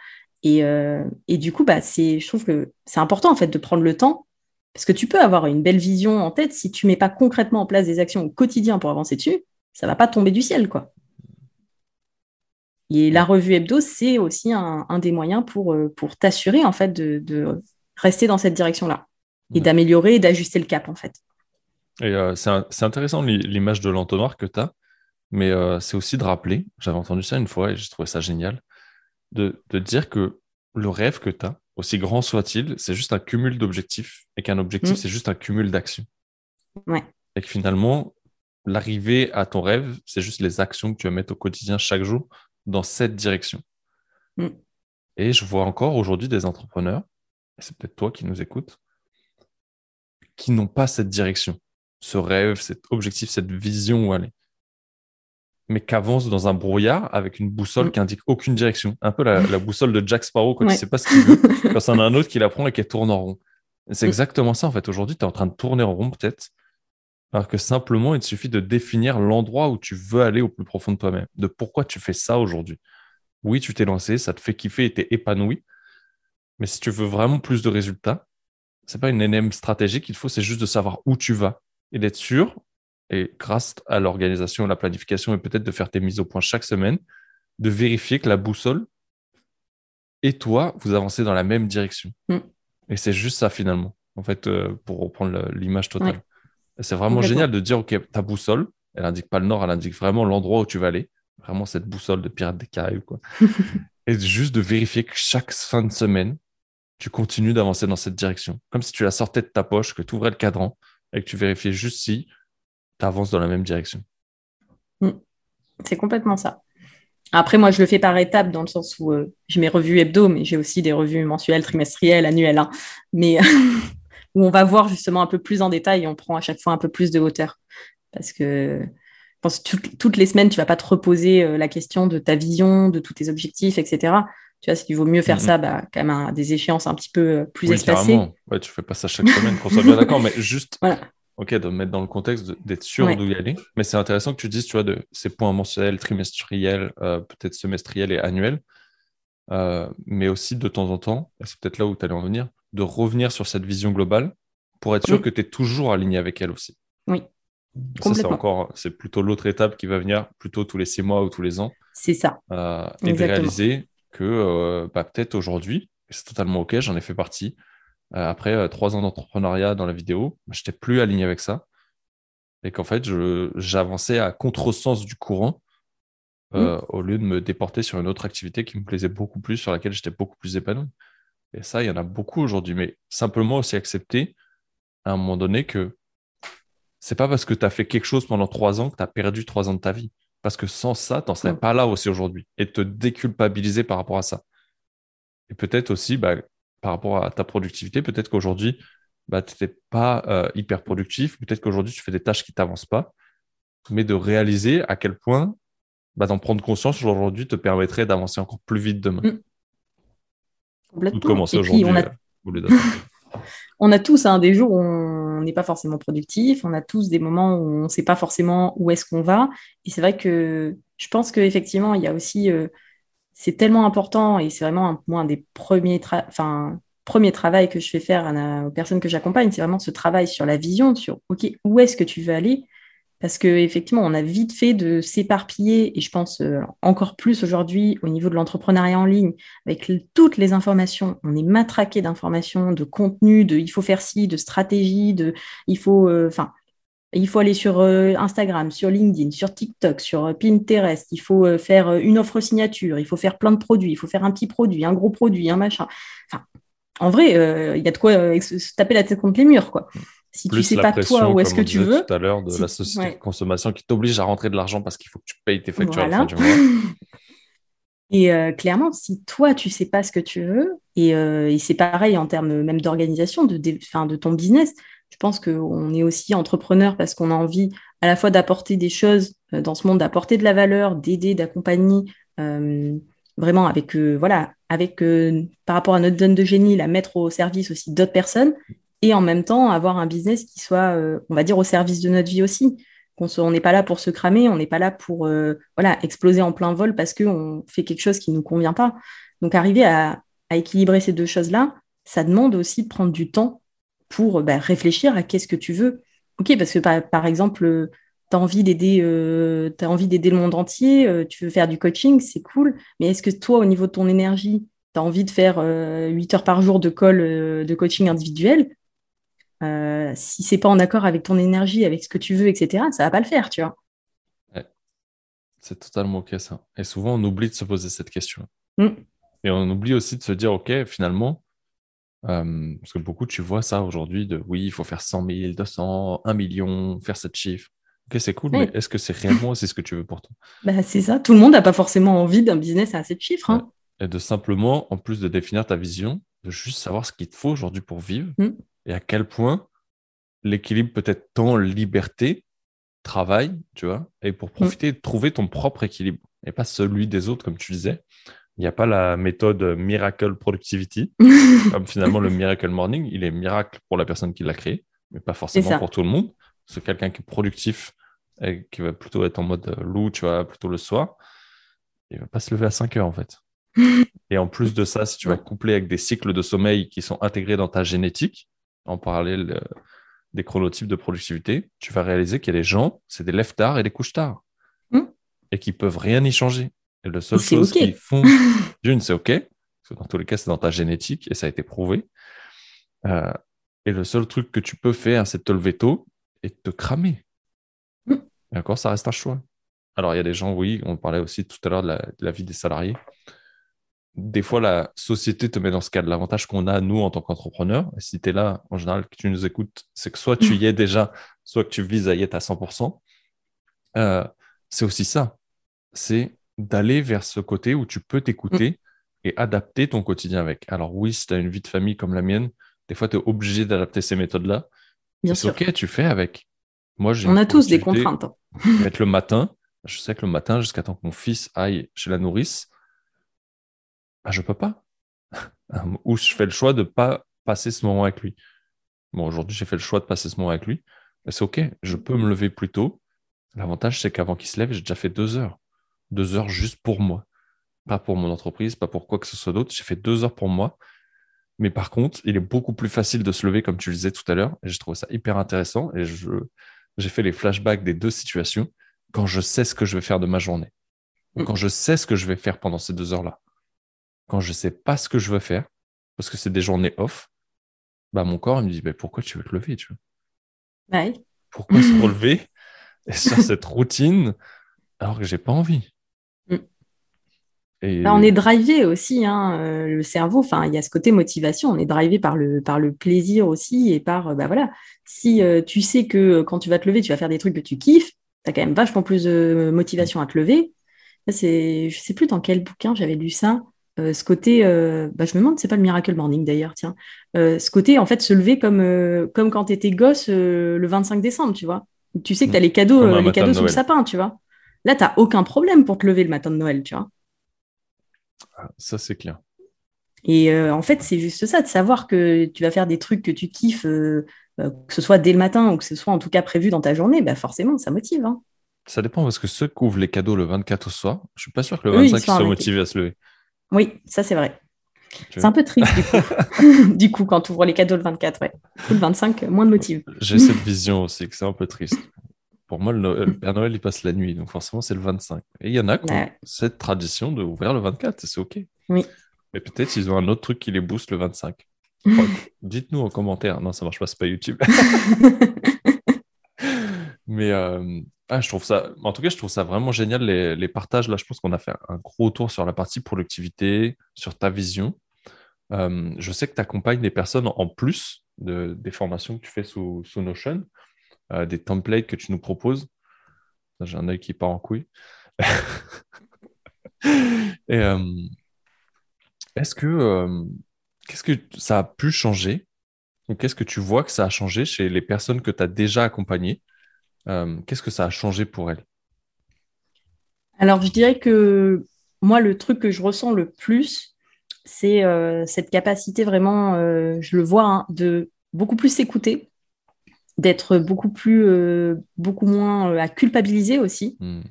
Et, euh, et du coup, bah, je trouve que c'est important en fait de prendre le temps, parce que tu peux avoir une belle vision en tête, si tu mets pas concrètement en place des actions au quotidien pour avancer dessus, ça va pas tomber du ciel, quoi. Et la revue hebdo, c'est aussi un, un, des moyens pour, euh, pour t'assurer en fait de, de, rester dans cette direction-là et d'améliorer et d'ajuster le cap en fait. Et euh, c'est intéressant l'image de l'entonnoir que tu as, mais euh, c'est aussi de rappeler, j'avais entendu ça une fois et j'ai trouvé ça génial, de, de, dire que le rêve que tu as, aussi grand soit-il, c'est juste un cumul d'objectifs et qu'un objectif, mm. c'est juste un cumul d'actions. Ouais. Et que finalement, l'arrivée à ton rêve, c'est juste les actions que tu vas mettre au quotidien chaque jour dans cette direction. Mm. Et je vois encore aujourd'hui des entrepreneurs, c'est peut-être toi qui nous écoutes, qui n'ont pas cette direction, ce rêve, cet objectif, cette vision où aller, mais qu'avancent dans un brouillard avec une boussole mm. qui indique aucune direction. Un peu la, boussole de Jack Sparrow quand il ne sait pas ce qu'il veut, quand c'en a un autre qui la prend et qui tourne en rond. C'est mm. exactement ça en fait. Aujourd'hui, tu es en train de tourner en rond peut-être, alors que simplement, il te suffit de définir l'endroit où tu veux aller au plus profond de toi-même, de pourquoi tu fais ça aujourd'hui. Oui, tu t'es lancé, ça te fait kiffer et t'es épanoui, mais si tu veux vraiment plus de résultats, c'est pas une énième stratégie qu'il faut, c'est juste de savoir où tu vas et d'être sûr, et grâce à l'organisation, la planification et peut-être de faire tes mises au point chaque semaine, de vérifier que la boussole et toi, vous avancez dans la même direction. Mm. Et c'est juste ça finalement, en fait, euh, pour reprendre l'image totale. C'est vraiment génial de dire, OK, ta boussole, elle indique pas le nord, elle indique vraiment l'endroit où tu vas aller. Vraiment cette boussole de pirate des Caraïbes, quoi. et juste de vérifier que chaque fin de semaine, tu continues d'avancer dans cette direction. Comme si tu la sortais de ta poche, que tu ouvrais le cadran et que tu vérifiais juste si tu avances dans la même direction. Mm. C'est complètement ça. Après, moi, je le fais par étapes dans le sens où euh, j'ai mes revues hebdo, mais j'ai aussi des revues mensuelles, trimestrielles, annuelles. Hein. Mais où on va voir justement un peu plus en détail et on prend à chaque fois un peu plus de hauteur. Parce que je pense que toutes les semaines, tu vas pas te reposer euh, la question de ta vision, de tous tes objectifs, etc. Tu vois, s'il vaut mieux faire ça, bah, quand même à des échéances un petit peu euh, plus oui, espacées. Carrément. Ouais, tu fais pas ça chaque semaine, qu'on soit bien d'accord, mais juste, ok, de mettre dans le contexte d'être sûr d'où y aller. Mais c'est intéressant que tu dises, tu vois, de ces points mensuels, trimestriels, euh, peut-être semestriels et annuels, euh, mais aussi de temps en temps, c'est peut-être là où tu allais en venir, de revenir sur cette vision globale pour être sûr que tu es toujours aligné avec elle aussi. Oui. Ça, c'est encore, c'est plutôt l'autre étape qui va venir plutôt tous les six mois ou tous les ans. C'est ça. et de réaliser que euh, bah, peut-être aujourd'hui, c'est totalement OK, j'en ai fait partie. Euh, après euh, trois ans d'entrepreneuriat dans la vidéo, je n'étais plus aligné avec ça. Et qu'en fait, j'avançais à contresens du courant mmh. au lieu de me déporter sur une autre activité qui me plaisait beaucoup plus, sur laquelle j'étais beaucoup plus épanoui. Et ça, il y en a beaucoup aujourd'hui. Mais simplement aussi accepter à un moment donné que c'est pas parce que tu as fait quelque chose pendant trois ans que tu as perdu trois ans de ta vie. Parce que sans ça, tu n'en serais pas là aussi aujourd'hui. Et te déculpabiliser par rapport à ça. Et peut-être aussi, bah, par rapport à ta productivité, peut-être qu'aujourd'hui, bah, tu n'étais pas euh, hyper productif. Peut-être qu'aujourd'hui, tu fais des tâches qui ne t'avancent pas. Mais de réaliser à quel point bah, d'en prendre conscience aujourd'hui te permettrait d'avancer encore plus vite demain. Mmh. Complètement. De commencer aujourd'hui. A... Euh, on a tous hein, des jours où on n'est pas forcément productif, on a tous des moments où on ne sait pas forcément où est-ce qu'on va. Et c'est vrai que je pense qu'effectivement, il y a aussi, euh, c'est tellement important et c'est vraiment un, des premiers, enfin, premiers travaux que je fais faire aux personnes que j'accompagne, c'est vraiment ce travail sur la vision, sur OK, où est-ce que tu veux aller? Parce qu'effectivement, on a vite fait de s'éparpiller, et je pense euh, encore plus aujourd'hui au niveau de l'entrepreneuriat en ligne, avec toutes les informations. On est matraqué d'informations, de contenu, de il faut faire ci, de stratégie, de il faut. Euh, enfin, Il faut aller sur Instagram, sur LinkedIn, sur TikTok, sur Pinterest. Il faut faire une offre signature. Il faut faire plein de produits. Il faut faire un petit produit, un gros produit, un machin. Enfin, en vrai, il y a de quoi se taper la tête contre les murs, quoi. Si tu sais pas toi où est-ce que tu veux. tout à l'heure de la société de consommation qui t'oblige à rentrer de l'argent parce qu'il faut que tu payes tes factures à la fin du mois. Et euh, clairement, si toi, tu sais pas ce que tu veux, et, euh, et c'est pareil en termes même d'organisation, de, de ton business, je pense qu'on est aussi entrepreneur parce qu'on a envie à la fois d'apporter des choses euh, dans ce monde, d'apporter de la valeur, d'aider, d'accompagner, vraiment avec, voilà, avec par rapport à notre zone de génie, la mettre au service aussi d'autres personnes, et en même temps avoir un business qui soit, on va dire, au service de notre vie aussi on n'est pas là pour se cramer, on n'est pas là pour euh, voilà, exploser en plein vol parce qu'on fait quelque chose qui ne nous convient pas. Donc arriver à, équilibrer ces deux choses-là, ça demande aussi de prendre du temps pour bah, réfléchir à qu'est-ce que tu veux. Ok, parce que par, exemple, tu as envie d'aider euh, envie d'aider le monde entier, euh, tu veux faire du coaching, c'est cool, mais est-ce que toi, au niveau de ton énergie, tu as envie de faire 8 heures par jour de call de coaching individuel? Euh, si c'est pas en accord avec ton énergie, avec ce que tu veux, etc., ça va pas le faire, tu vois. C'est totalement ok ça. Et souvent, on oublie de se poser cette question. Mm. Et on oublie aussi de se dire, ok, finalement, euh, parce que beaucoup, tu vois ça aujourd'hui, de oui, il faut faire 100 000, 200, 1 million, faire cette chiffre. Ok, c'est cool, mais est-ce que c'est réellement c'est ce que tu veux pour toi? Bah, C'est ça. Tout le monde n'a pas forcément envie d'un business à assez chiffres. Hein. Et de simplement, en plus de définir ta vision, de juste savoir ce qu'il te faut aujourd'hui pour vivre. Mm et à quel point l'équilibre peut être tant liberté, travail, tu vois, et pour mm. profiter de trouver ton propre équilibre et pas celui des autres, comme tu disais. Il n'y a pas la méthode Miracle Productivity, comme finalement le Miracle Morning. Il est miracle pour la personne qui l'a créé, mais pas forcément pour tout le monde. C'est quelqu'un qui est productif et qui va plutôt être en mode loup, tu vois, plutôt le soir. Il va pas se lever à 5 heures, en fait. et en plus de ça, si tu vas coupler avec des cycles de sommeil qui sont intégrés dans ta génétique, en parallèle euh, des chronotypes de productivité, tu vas réaliser qu'il y a des gens, c'est des lève tard et des couches tard. Hmm. Et qui peuvent rien y changer. Et la seule chose qu'ils font, d'une, c'est OK. Parce que dans tous les cas, c'est dans ta génétique et ça a été prouvé. Euh, et le seul truc que tu peux faire, c'est te lever tôt et te cramer. Hmm. D'accord Ça reste un choix. Alors, il y a des gens, oui, on parlait aussi tout à l'heure de, de la vie des salariés des fois, la société te met dans ce cas de L'avantage qu'on a, nous, en tant qu'entrepreneurs, si tu es là, en général, que tu nous écoutes, c'est que soit tu y es déjà, soit que tu vises à y être à 100%. Euh, c'est aussi ça. C'est d'aller vers ce côté où tu peux t'écouter et adapter ton quotidien avec. Alors oui, si tu as une vie de famille comme la mienne, des fois, tu es obligé d'adapter ces méthodes-là. Bien sûr. OK, tu fais avec. Moi, On a tous des contraintes. Être le matin, je sais que le matin, jusqu'à temps que mon fils aille chez la nourrice, ah, je peux pas? Ou je fais le choix de ne pas passer ce moment avec lui. Bon, aujourd'hui, j'ai fait le choix de passer ce moment avec lui. C'est OK, je peux me lever plus tôt. L'avantage, c'est qu'avant qu'il se lève, j'ai déjà fait deux heures. Deux heures juste pour moi. Pas pour mon entreprise, pas pour quoi que ce soit d'autre. J'ai fait deux heures pour moi. Mais par contre, il est beaucoup plus facile de se lever, comme tu le disais tout à l'heure. Et je trouve ça hyper intéressant. Et je, j'ai fait les flashbacks des deux situations quand je sais ce que je vais faire de ma journée. Ou mm. quand je sais ce que je vais faire pendant ces deux heures-là quand je ne sais pas ce que je veux faire, parce que c'est des journées off, bah mon corps me dit bah, pourquoi tu veux te lever tu vois? Pourquoi se relever et sur cette routine alors que j'ai pas envie? Mm. et... Bah, on est drivé aussi, hein, euh, le cerveau. Enfin, il y a ce côté motivation. On est drivé par le, par le plaisir aussi et par, euh, bah voilà. Si euh, tu sais que quand tu vas te lever, tu vas faire des trucs que tu kiffes, tu as quand même vachement plus de motivation à te lever. C'est, je sais plus dans quel bouquin j'avais lu ça. Euh, ce côté, euh, bah, je me demande, c'est pas le Miracle Morning d'ailleurs, tiens. Euh, ce côté, en fait, se lever comme, comme quand tu étais gosse le 25 décembre, tu vois. Tu sais que tu as les cadeaux, les cadeaux sous le sapin, tu vois. Là, tu aucun problème pour te lever le matin de Noël, tu vois. Ah, ça, c'est clair. Et en fait, c'est juste ça, de savoir que tu vas faire des trucs que tu kiffes, que ce soit dès le matin ou que ce soit en tout cas prévu dans ta journée, bah forcément, ça motive. Hein. Ça dépend parce que ceux qui ouvrent les cadeaux le 24 au soir, je suis pas sûr que le 25 ils soient motivés à se lever. Oui, ça c'est vrai. C'est un peu triste du coup. du coup, quand tu ouvres les cadeaux le 24, ouais. Le 25, moins de motifs. J'ai cette vision aussi que c'est un peu triste. Pour moi, le, Père Noël, il passe la nuit, donc forcément, c'est le 25. Et il y en a qui ont cette tradition d'ouvrir le 24, c'est OK. Oui. Mais peut-être ils ont un autre truc qui les booste le 25. Dites-nous en commentaire. Non, ça marche pas, c'est pas YouTube. Mais ah, je trouve ça, en tout cas, je trouve ça vraiment génial les, partages. Là, je pense qu'on a fait un gros tour sur la partie productivité, sur ta vision. je sais que tu accompagnes des personnes en plus de, des formations que tu fais sous, Notion, des templates que tu nous proposes. J'ai un œil qui part en couille. Et est-ce que qu'est-ce que ça a pu changer? Ou qu'est-ce que tu vois que ça a changé chez les personnes que tu as déjà accompagnées? Qu'est-ce que ça a changé pour elles Alors, je dirais que moi, le truc que je ressens le plus, c'est cette capacité vraiment, je le vois, hein, de beaucoup plus s'écouter, d'être beaucoup plus, beaucoup moins à culpabiliser aussi. Hmm.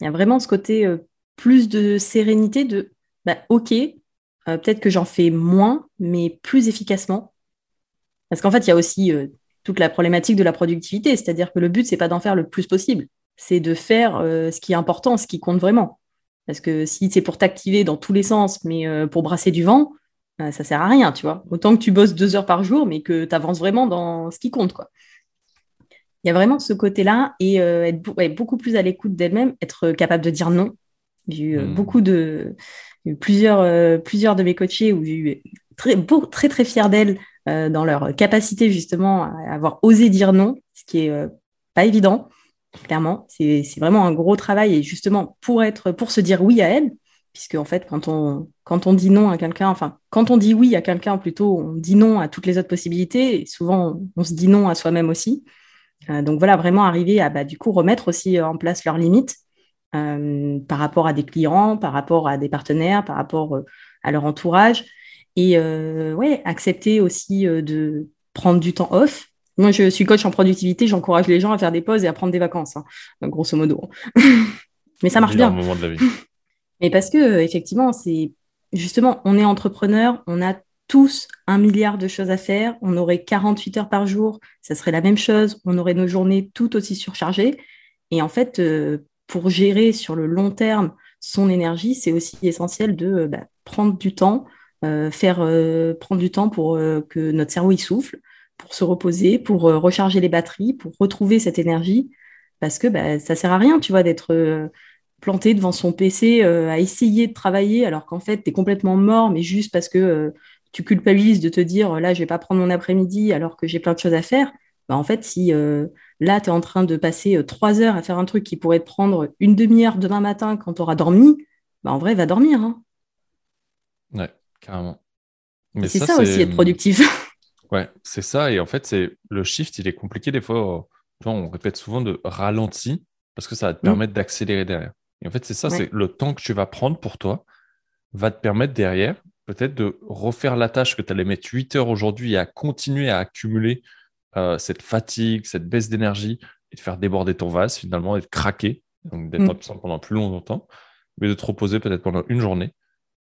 Il y a vraiment ce côté plus de sérénité, de bah, ok, euh, peut-être que j'en fais moins, mais plus efficacement. Parce qu'en fait, il y a aussi euh, toute la problématique de la productivité, c'est-à-dire que le but, c'est pas d'en faire le plus possible, c'est de faire euh, ce qui est important, ce qui compte vraiment. Parce que si c'est pour t'activer dans tous les sens, mais pour brasser du vent, ça sert à rien, tu vois. Autant que tu bosses deux heures par jour, mais que tu avances vraiment dans ce qui compte, quoi. Il y a vraiment ce côté-là et être beaucoup plus à l'écoute d'elle-même, être capable de dire non, j'ai eu euh, hmm. beaucoup de. plusieurs, euh, plusieurs de mes coachés où j'ai eu très, très, très fiers d'elles euh, dans leur capacité justement à avoir osé dire non, ce qui est pas évident, clairement. C'est vraiment un gros travail et justement pour, être, pour se dire oui à elles, puisque en fait, quand on, quand on dit non à quelqu'un, enfin, quand on dit oui à quelqu'un, plutôt, on dit non à toutes les autres possibilités et souvent on, se dit non à soi-même aussi. donc voilà, vraiment arriver à bah, du coup remettre aussi en place leurs limites euh, par rapport à des clients, par rapport à des partenaires, par rapport euh, à leur entourage. Et euh, ouais, accepter aussi de prendre du temps off. Moi, je suis coach en productivité, j'encourage les gens à faire des pauses et à prendre des vacances, hein, grosso modo. Mais ça marche bien. Moment de la vie. Mais parce que, effectivement, c'est justement, on est entrepreneur, on a tous un milliard de choses à faire, on aurait 48 heures par jour, ça serait la même chose, on aurait nos journées tout aussi surchargées. Et en fait, pour gérer sur le long terme son énergie, c'est aussi essentiel de euh, bah, prendre du temps, euh, faire euh, prendre du temps pour que notre cerveau souffle, pour se reposer, pour recharger les batteries, pour retrouver cette énergie, parce que bah, ça sert à rien, tu vois, d'être planté devant son PC à essayer de travailler alors qu'en fait, tu es complètement mort, mais juste parce que tu culpabilises de te dire là, je vais pas prendre mon après-midi alors que j'ai plein de choses à faire. Bah, en fait, si Là, tu es en train de passer euh, trois heures à faire un truc qui pourrait te prendre une demi-heure demain matin quand tu auras dormi. Bah, en vrai, va dormir. Hein. Ouais, carrément. Mais c'est ça, aussi, être productif. ouais, c'est ça. Et en fait, c'est le shift, il est compliqué des fois. on répète souvent de ralenti parce que ça va te mm. permettre d'accélérer derrière. Et en fait, c'est ça, c'est le temps que tu vas prendre pour toi va te permettre derrière peut-être de refaire la tâche que tu allais mettre 8 heures aujourd'hui et à continuer à accumuler euh, cette fatigue, cette baisse d'énergie et de faire déborder ton vase finalement et de craquer, donc d'être mm. absent pendant plus longtemps, mais de te reposer peut-être pendant une journée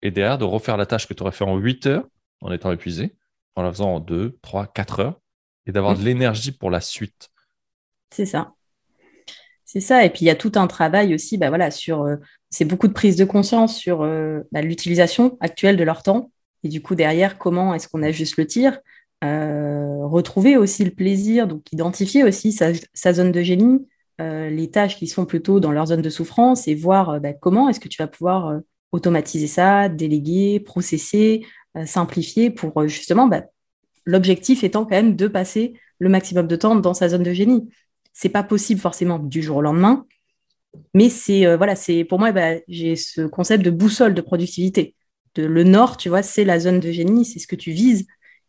et derrière de refaire la tâche que tu aurais fait en 8 heures en étant épuisé, en la faisant en 2, 3, 4 heures et d'avoir de mm. l'énergie pour la suite. C'est ça. C'est ça. Et puis il y a tout un travail aussi, bah voilà, sur euh, c'est beaucoup de prise de conscience sur euh, bah, l'utilisation actuelle de leur temps. Et du coup, derrière, comment est-ce qu'on ajuste le tir euh, retrouver aussi le plaisir, donc identifier aussi sa, zone de génie, les tâches qui sont plutôt dans leur zone de souffrance et voir bah, comment est-ce que tu vas pouvoir automatiser ça, déléguer, processer, simplifier pour justement, bah, l'objectif étant quand même de passer le maximum de temps dans sa zone de génie. C'est pas possible forcément du jour au lendemain, mais c'est voilà, c'est pour moi, bah, j'ai ce concept de boussole de productivité. De, le nord, tu vois, c'est la zone de génie, c'est ce que tu vises.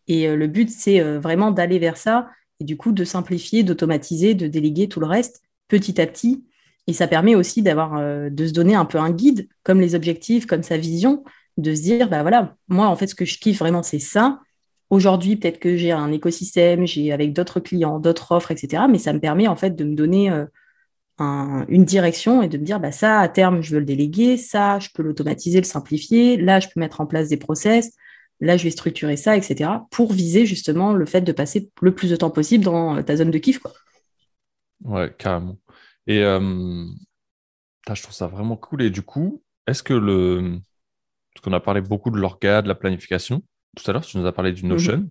Et euh, le but, c'est euh, vraiment d'aller vers ça et du coup de simplifier, d'automatiser, de déléguer tout le reste petit à petit. Et ça permet aussi d'avoir, euh, de se donner un peu un guide, comme les objectifs, comme sa vision, de se dire, bah voilà, moi en fait, ce que je kiffe vraiment, c'est ça. Aujourd'hui, peut-être que j'ai un écosystème, j'ai avec d'autres clients, d'autres offres, etc. Mais ça me permet en fait de me donner une direction et de me dire, bah ça, à terme, je veux le déléguer, ça, je peux l'automatiser, le simplifier, là, je peux mettre en place des process, là, je vais structurer ça, etc., pour viser justement le fait de passer le plus de temps possible dans ta zone de kiff. Quoi. Ouais, carrément. Et euh, je trouve ça vraiment cool. Et du coup, est-ce que le. Parce qu'on a parlé beaucoup de l'orga, de la planification. Tout à l'heure, tu nous as parlé du Notion. Mhm.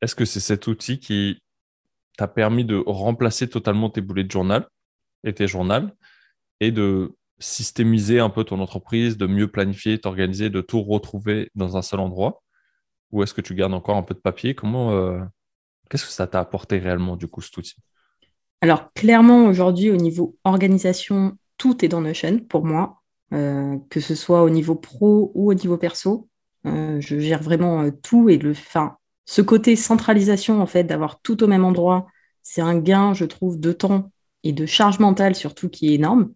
Est-ce que c'est cet outil qui t'a permis de remplacer totalement tes boulets de journal et tes journaux et de systémiser un peu ton entreprise, de mieux planifier, t'organiser, de tout retrouver dans un seul endroit? Ou est-ce que tu gardes encore un peu de papier? Comment euh, Qu'est-ce que ça t'a apporté réellement du coup cet outil? Alors clairement aujourd'hui au niveau organisation, tout est dans Notion pour moi, euh, que ce soit au niveau pro ou au niveau perso. Euh, je gère vraiment tout et le, enfin, ce côté centralisation en fait d'avoir tout au même endroit, c'est un gain je trouve de temps et de charge mentale surtout qui est énorme.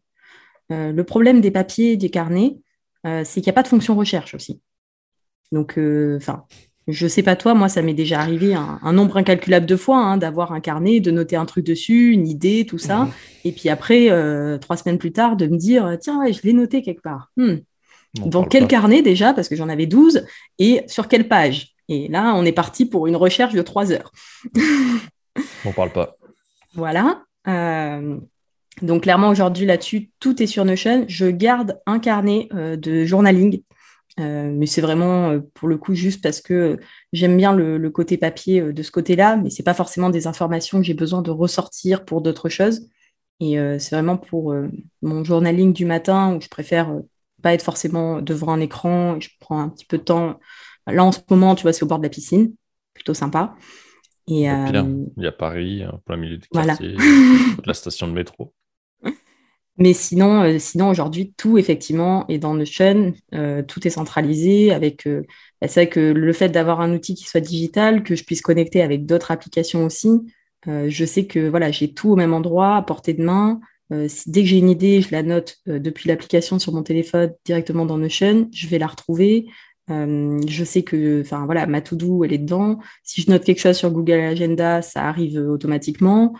Euh, le problème des papiers, des carnets, euh, c'est qu'il n'y a pas de fonction recherche aussi. Donc, euh, enfin, je ne sais pas toi, moi, ça m'est déjà arrivé un, nombre incalculable de fois hein, d'avoir un carnet, de noter un truc dessus, une idée, tout ça. Mhm. Et puis après, trois semaines plus tard, de me dire, tiens, ouais, je l'ai noté quelque part. Hmm. Dans quel carnet déjà Parce que j'en avais 12. Et sur quelle page? Et là, on est parti pour une recherche de trois heures. on parle pas. Voilà. Donc clairement aujourd'hui là-dessus, tout est sur Notion. Je garde un carnet euh, de journaling, euh, mais c'est vraiment euh, pour le coup juste parce que j'aime bien le, côté papier de ce côté-là, mais c'est pas forcément des informations que j'ai besoin de ressortir pour d'autres choses. Et c'est vraiment pour mon journaling du matin où je préfère pas être forcément devant un écran et je prends un petit peu de temps. Là en ce moment, tu vois, c'est au bord de la piscine, plutôt sympa. Et, il y a Paris, plein milieu du quartier, la station de métro. Mais sinon, euh, sinon aujourd'hui, tout effectivement est dans Notion, euh, tout est centralisé. Avec, euh, bah, c'est vrai que le fait d'avoir un outil qui soit digital, que je puisse connecter avec d'autres applications aussi, je sais que voilà, j'ai tout au même endroit, à portée de main. dès que j'ai une idée, je la note depuis l'application sur mon téléphone directement dans Notion. Je vais la retrouver. je sais que, enfin voilà, ma to-do, elle est dedans. Si je note quelque chose sur Google Agenda, ça arrive automatiquement.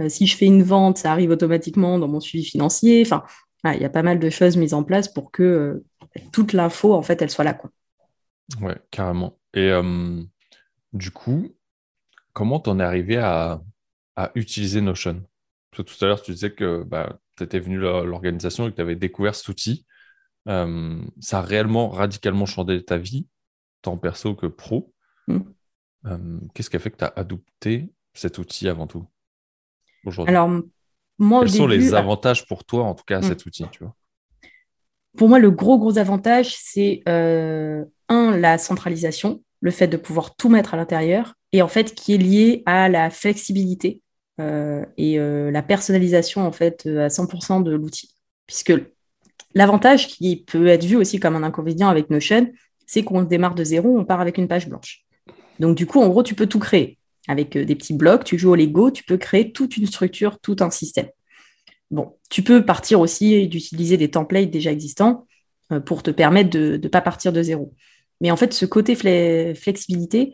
Euh, si je fais une vente, ça arrive automatiquement dans mon suivi financier. Enfin, il y a pas mal de choses mises en place pour que euh, toute l'info, en fait, elle soit là. Quoi. Ouais, carrément. Et euh, du coup, comment t'en es arrivé à, utiliser Notion? Parce que tout à l'heure, tu disais que bah, tu étais venu à l'organisation et que tu avais découvert cet outil. ça a réellement radicalement changé ta vie, tant perso que pro. Mmh. Qu'est-ce qui a fait que tu as adopté cet outil avant tout? Alors, moi, Quels sont les avantages pour toi, en tout cas, à hmm. cet outil tu vois? Pour moi, le gros, gros avantage, c'est euh, un, la centralisation, le fait de pouvoir tout mettre à l'intérieur, et en fait, qui est lié à la flexibilité euh, et euh, la personnalisation, en fait, à 100% de l'outil. Puisque l'avantage qui peut être vu aussi comme un inconvénient avec Notion, c'est qu'on démarre de zéro, on part avec une page blanche. Donc, du coup, en gros, tu peux tout créer avec euh, des petits blocs, tu joues au Lego, tu peux créer toute une structure, tout un système. Bon, tu peux partir aussi d'utiliser des templates déjà existants euh, pour te permettre de ne pas partir de zéro. Mais en fait, ce côté flexibilité,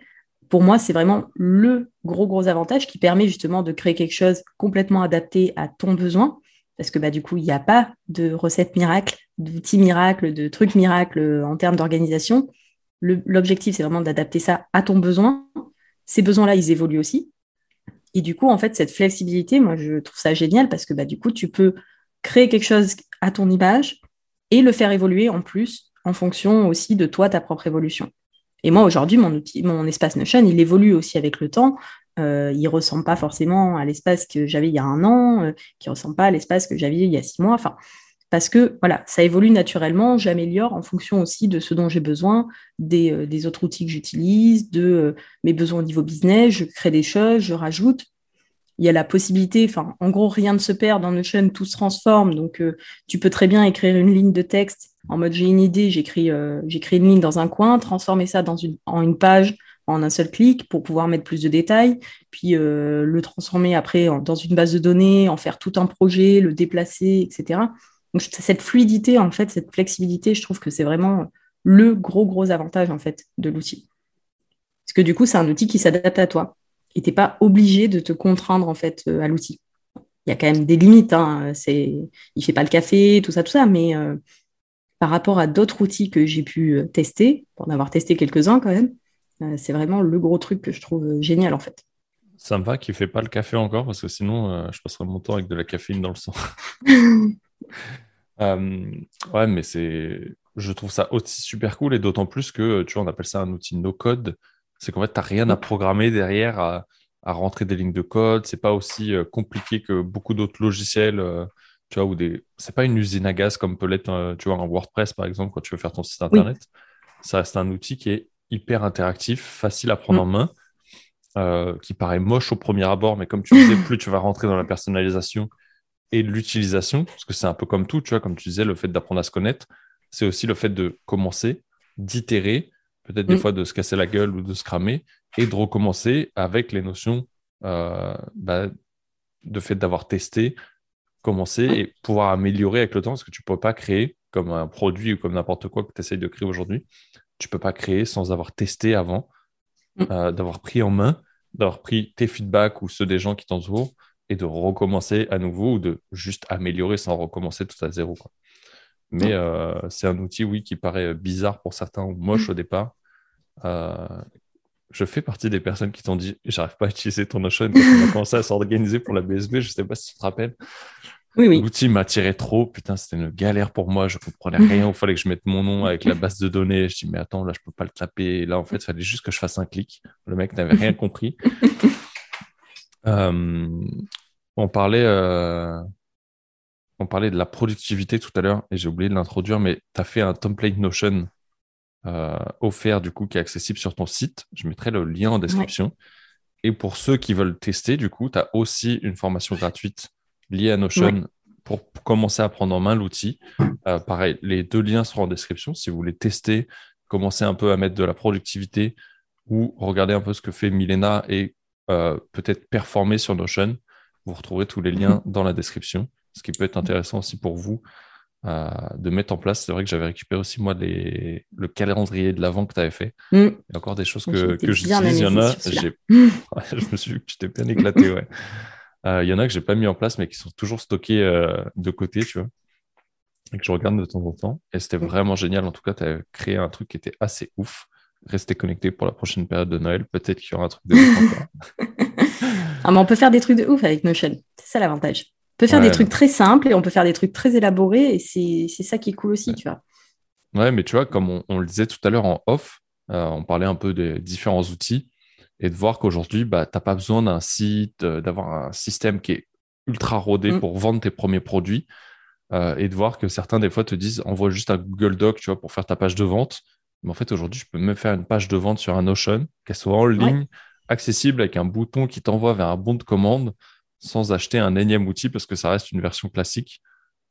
pour moi, c'est vraiment le gros, gros avantage qui permet justement de créer quelque chose complètement adapté à ton besoin. Parce que bah, du coup, il n'y a pas de recettes miracles, d'outils miracles, de trucs miracles en termes d'organisation. L'objectif, c'est vraiment d'adapter ça à ton besoin ces besoins-là, ils évoluent aussi. Et du coup, en fait, cette flexibilité, moi, je trouve ça génial parce que bah, du coup, tu peux créer quelque chose à ton image et le faire évoluer en plus en fonction aussi de toi, ta propre évolution. Et moi, aujourd'hui, mon, mon espace Notion, il évolue aussi avec le temps. Euh, il ne ressemble pas forcément à l'espace que j'avais il y a un an, euh, qui ne ressemble pas à l'espace que j'avais il y a six mois. Enfin, parce que voilà, ça évolue naturellement, j'améliore en fonction aussi de ce dont j'ai besoin, des, euh, autres outils que j'utilise, de euh, mes besoins au niveau business, je crée des choses, je rajoute. Il y a la possibilité, enfin, en gros, rien ne se perd dans Notion, tout se transforme. Donc, euh, tu peux très bien écrire une ligne de texte en mode j'ai une idée, j'écris une ligne dans un coin, transformer ça dans une, en une page en un seul clic pour pouvoir mettre plus de détails, puis le transformer après dans une base de données, en faire tout un projet, le déplacer, etc. Donc, cette fluidité, en fait, cette flexibilité, je trouve que c'est vraiment le gros, gros avantage, en fait, de l'outil. Parce que du coup, c'est un outil qui s'adapte à toi. Et tu n'es pas obligé de te contraindre, en fait, euh, à l'outil. Il y a quand même des limites. Hein. Il ne fait pas le café, tout ça, tout ça. Mais euh, par rapport à d'autres outils que j'ai pu euh, tester, pour en avoir testé quelques-uns quand même, c'est vraiment le gros truc que je trouve génial, en fait. Ça me va qu'il ne fait pas le café encore, parce que sinon, je passerai mon temps avec de la caféine dans le sang. Euh, ouais, mais c'est, je trouve ça aussi super cool et d'autant plus que, tu vois, on appelle ça un outil no-code. C'est qu'en fait, tu n'as rien à programmer derrière, à, à rentrer des lignes de code. C'est pas aussi compliqué que beaucoup d'autres logiciels tu vois, ou des... c'est pas une usine à gaz comme peut l'être, euh, tu vois, un WordPress par exemple, quand tu veux faire ton site internet. Ça reste un outil qui est hyper interactif, facile à prendre mm. en main, euh, qui paraît moche au premier abord, mais comme tu disais, plus tu vas rentrer dans la personnalisation et l'utilisation, parce que c'est un peu comme tout, tu vois, comme tu disais, le fait d'apprendre à se connaître, c'est aussi le fait de commencer, d'itérer, peut-être des mm. fois de se casser la gueule ou de se cramer, et de recommencer avec les notions euh, bah, de fait d'avoir testé, commencer et pouvoir améliorer avec le temps, parce que tu ne peux pas créer comme un produit ou comme n'importe quoi que tu essayes de créer aujourd'hui. Tu ne peux pas créer sans avoir testé avant, mm. euh, d'avoir pris en main, d'avoir pris tes feedbacks ou ceux des gens qui t'entourent et de recommencer à nouveau ou de juste améliorer sans recommencer tout à zéro. Mais mm. euh, c'est un outil, oui, qui paraît bizarre pour certains ou moche mm. au départ. Euh, je fais partie des personnes qui t'ont dit j'arrive pas à utiliser ton Notion quand on a commencé à s'organiser pour la BSB. Je sais pas si tu te rappelles. Oui, oui. L'outil m'attirait trop. Putain, c'était une galère pour moi. Je comprenais rien. Il fallait que je mette mon nom avec la base de données. Je dis, mais attends, là, je peux pas le taper. là, en fait, il fallait juste que je fasse un clic. Le mec n'avait rien compris. Euh, on parlait. Euh, on parlait de la productivité tout à l'heure et j'ai oublié de l'introduire, mais tu as fait un template Notion euh, offert du coup qui est accessible sur ton site. Je mettrai le lien en description. Et pour ceux qui veulent tester, du coup, tu as aussi une formation gratuite liée à Notion pour commencer à prendre en main l'outil. Euh, pareil, les deux liens seront en description si vous voulez tester, commencer un peu à mettre de la productivité ou regarder un peu ce que fait Milena et euh, peut-être performer sur Notion. Vous retrouverez tous les liens dans la description, ce qui peut être intéressant aussi pour vous de mettre en place. C'est vrai que j'avais récupéré aussi moi les... le calendrier de l'avant que tu avais fait. Mm. Il y a encore des choses que, que j'utilise. Il y en a, je me suis j'étais bien éclaté. Ouais. Euh, il y en a que j'ai pas mis en place, mais qui sont toujours stockés euh, de côté, tu vois, et que je regarde de temps en temps. Et c'était mm. vraiment génial. En tout cas, tu as créé un truc qui était assez ouf. Restez connectés pour la prochaine période de Noël. Peut-être qu'il y aura un truc de ouf ah, mais on peut faire des trucs de ouf avec Notion. C'est ça l'avantage peut faire des trucs très simples et on peut faire des trucs très élaborés et c'est ça qui est cool aussi, tu vois. Ouais, mais tu vois, comme on, le disait tout à l'heure en off, euh, on parlait un peu des différents outils et de voir qu'aujourd'hui, bah, tu n'as pas besoin d'un site, euh, d'avoir un système qui est ultra rodé mm. pour vendre tes premiers produits euh, et de voir que certains, des fois, te disent envoie juste un Google Doc tu vois, pour faire ta page de vente. Mais en fait, aujourd'hui, je peux même faire une page de vente sur un Notion, qu'elle soit en ligne, accessible avec un bouton qui t'envoie vers un bon de commande sans acheter un énième outil parce que ça reste une version classique.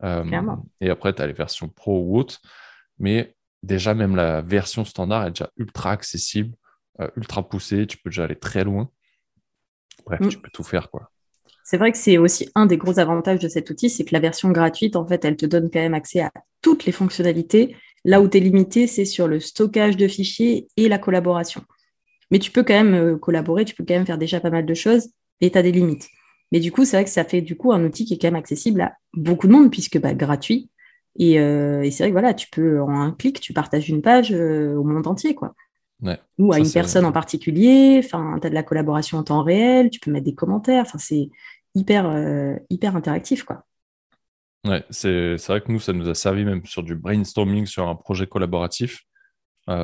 Euh, et après, tu as les versions pro ou autres. Mais déjà, même la version standard est déjà ultra accessible, euh, ultra poussée. Tu peux déjà aller très loin. Bref, mm. tu peux tout faire. quoi. C'est vrai que c'est aussi un des gros avantages de cet outil, c'est que la version gratuite, en fait, elle te donne quand même accès à toutes les fonctionnalités. Là où tu es limité, c'est sur le stockage de fichiers et la collaboration. Mais tu peux quand même euh, collaborer, tu peux quand même faire déjà pas mal de choses et tu as des limites. Mais du coup, c'est vrai que ça fait du coup un outil qui est quand même accessible à beaucoup de monde puisque bah, gratuit. Et, euh, et c'est vrai que voilà, tu peux en un clic, tu partages une page euh, au monde entier, quoi. Ou à une personne en particulier. Enfin, tu as de la collaboration en temps réel, tu peux mettre des commentaires. Enfin, c'est hyper, euh, hyper interactif, quoi. Ouais, c'est vrai que nous, ça nous a servi même sur du brainstorming sur un projet collaboratif.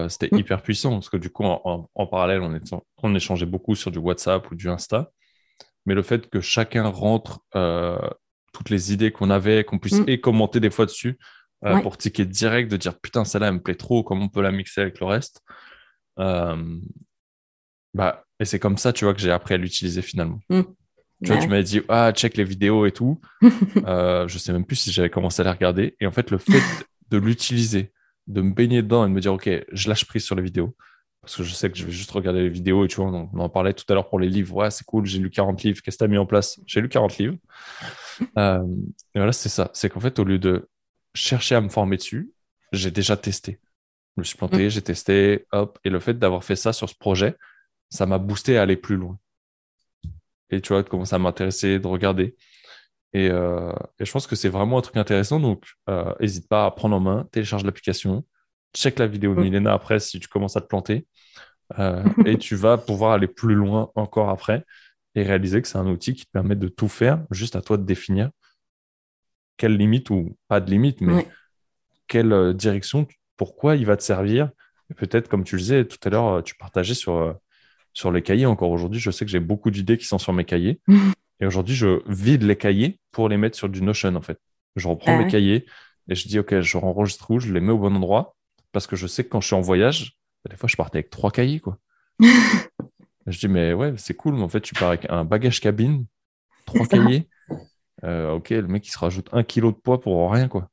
C'était mm. hyper puissant parce que du coup, en, en parallèle, on, est, on échangeait beaucoup sur du WhatsApp ou du Insta mais le fait que chacun rentre euh, toutes les idées qu'on avait, qu'on puisse mm. et commenter des fois dessus euh, pour ticket direct, de dire putain, celle-là, elle me plaît trop, comment on peut la mixer avec le reste. Euh, bah, et c'est comme ça, tu vois, que j'ai appris à l'utiliser finalement. Mm. Tu vois, tu m'avais dit, ah, check les vidéos et tout. je sais même plus si j'avais commencé à les regarder. Et en fait, le fait de l'utiliser, de me baigner dedans et de me dire, OK, je lâche prise sur les vidéos, parce que je sais que je vais juste regarder les vidéos et tu vois, on, en parlait tout à l'heure pour les livres. Ouais, c'est cool, j'ai lu 40 livres. Qu'est-ce que tu as mis en place? J'ai lu 40 livres. Euh, et voilà, c'est ça. C'est qu'en fait, au lieu de chercher à me former dessus, j'ai déjà testé. Je me suis planté, mm. j'ai testé, hop. Et le fait d'avoir fait ça sur ce projet, ça m'a boosté à aller plus loin. Et tu vois, de commencer à m'intéresser, de regarder. Et, euh, et, je pense que c'est vraiment un truc intéressant. Donc, n'hésite euh, pas à prendre en main, télécharge l'application, check la vidéo de mm. Milena après si tu commences à te planter. Euh, et tu vas pouvoir aller plus loin encore après et réaliser que c'est un outil qui te permet de tout faire, juste à toi de définir quelle limite ou pas de limite, mais quelle direction, pourquoi il va te servir. Peut-être, comme tu le disais tout à l'heure, tu partageais sur sur les cahiers. Encore aujourd'hui, je sais que j'ai beaucoup d'idées qui sont sur mes cahiers. et aujourd'hui, je vide les cahiers pour les mettre sur du Notion, en fait. Je reprends mes cahiers et je dis, OK, je enregistre où, je les mets au bon endroit parce que je sais que quand je suis en voyage, des fois, je partais avec trois cahiers, quoi. je dis, mais ouais, c'est cool, mais en fait, tu pars avec un bagage cabine, trois cahiers. Euh, ok, le mec, il se rajoute un kilo de poids pour rien, quoi.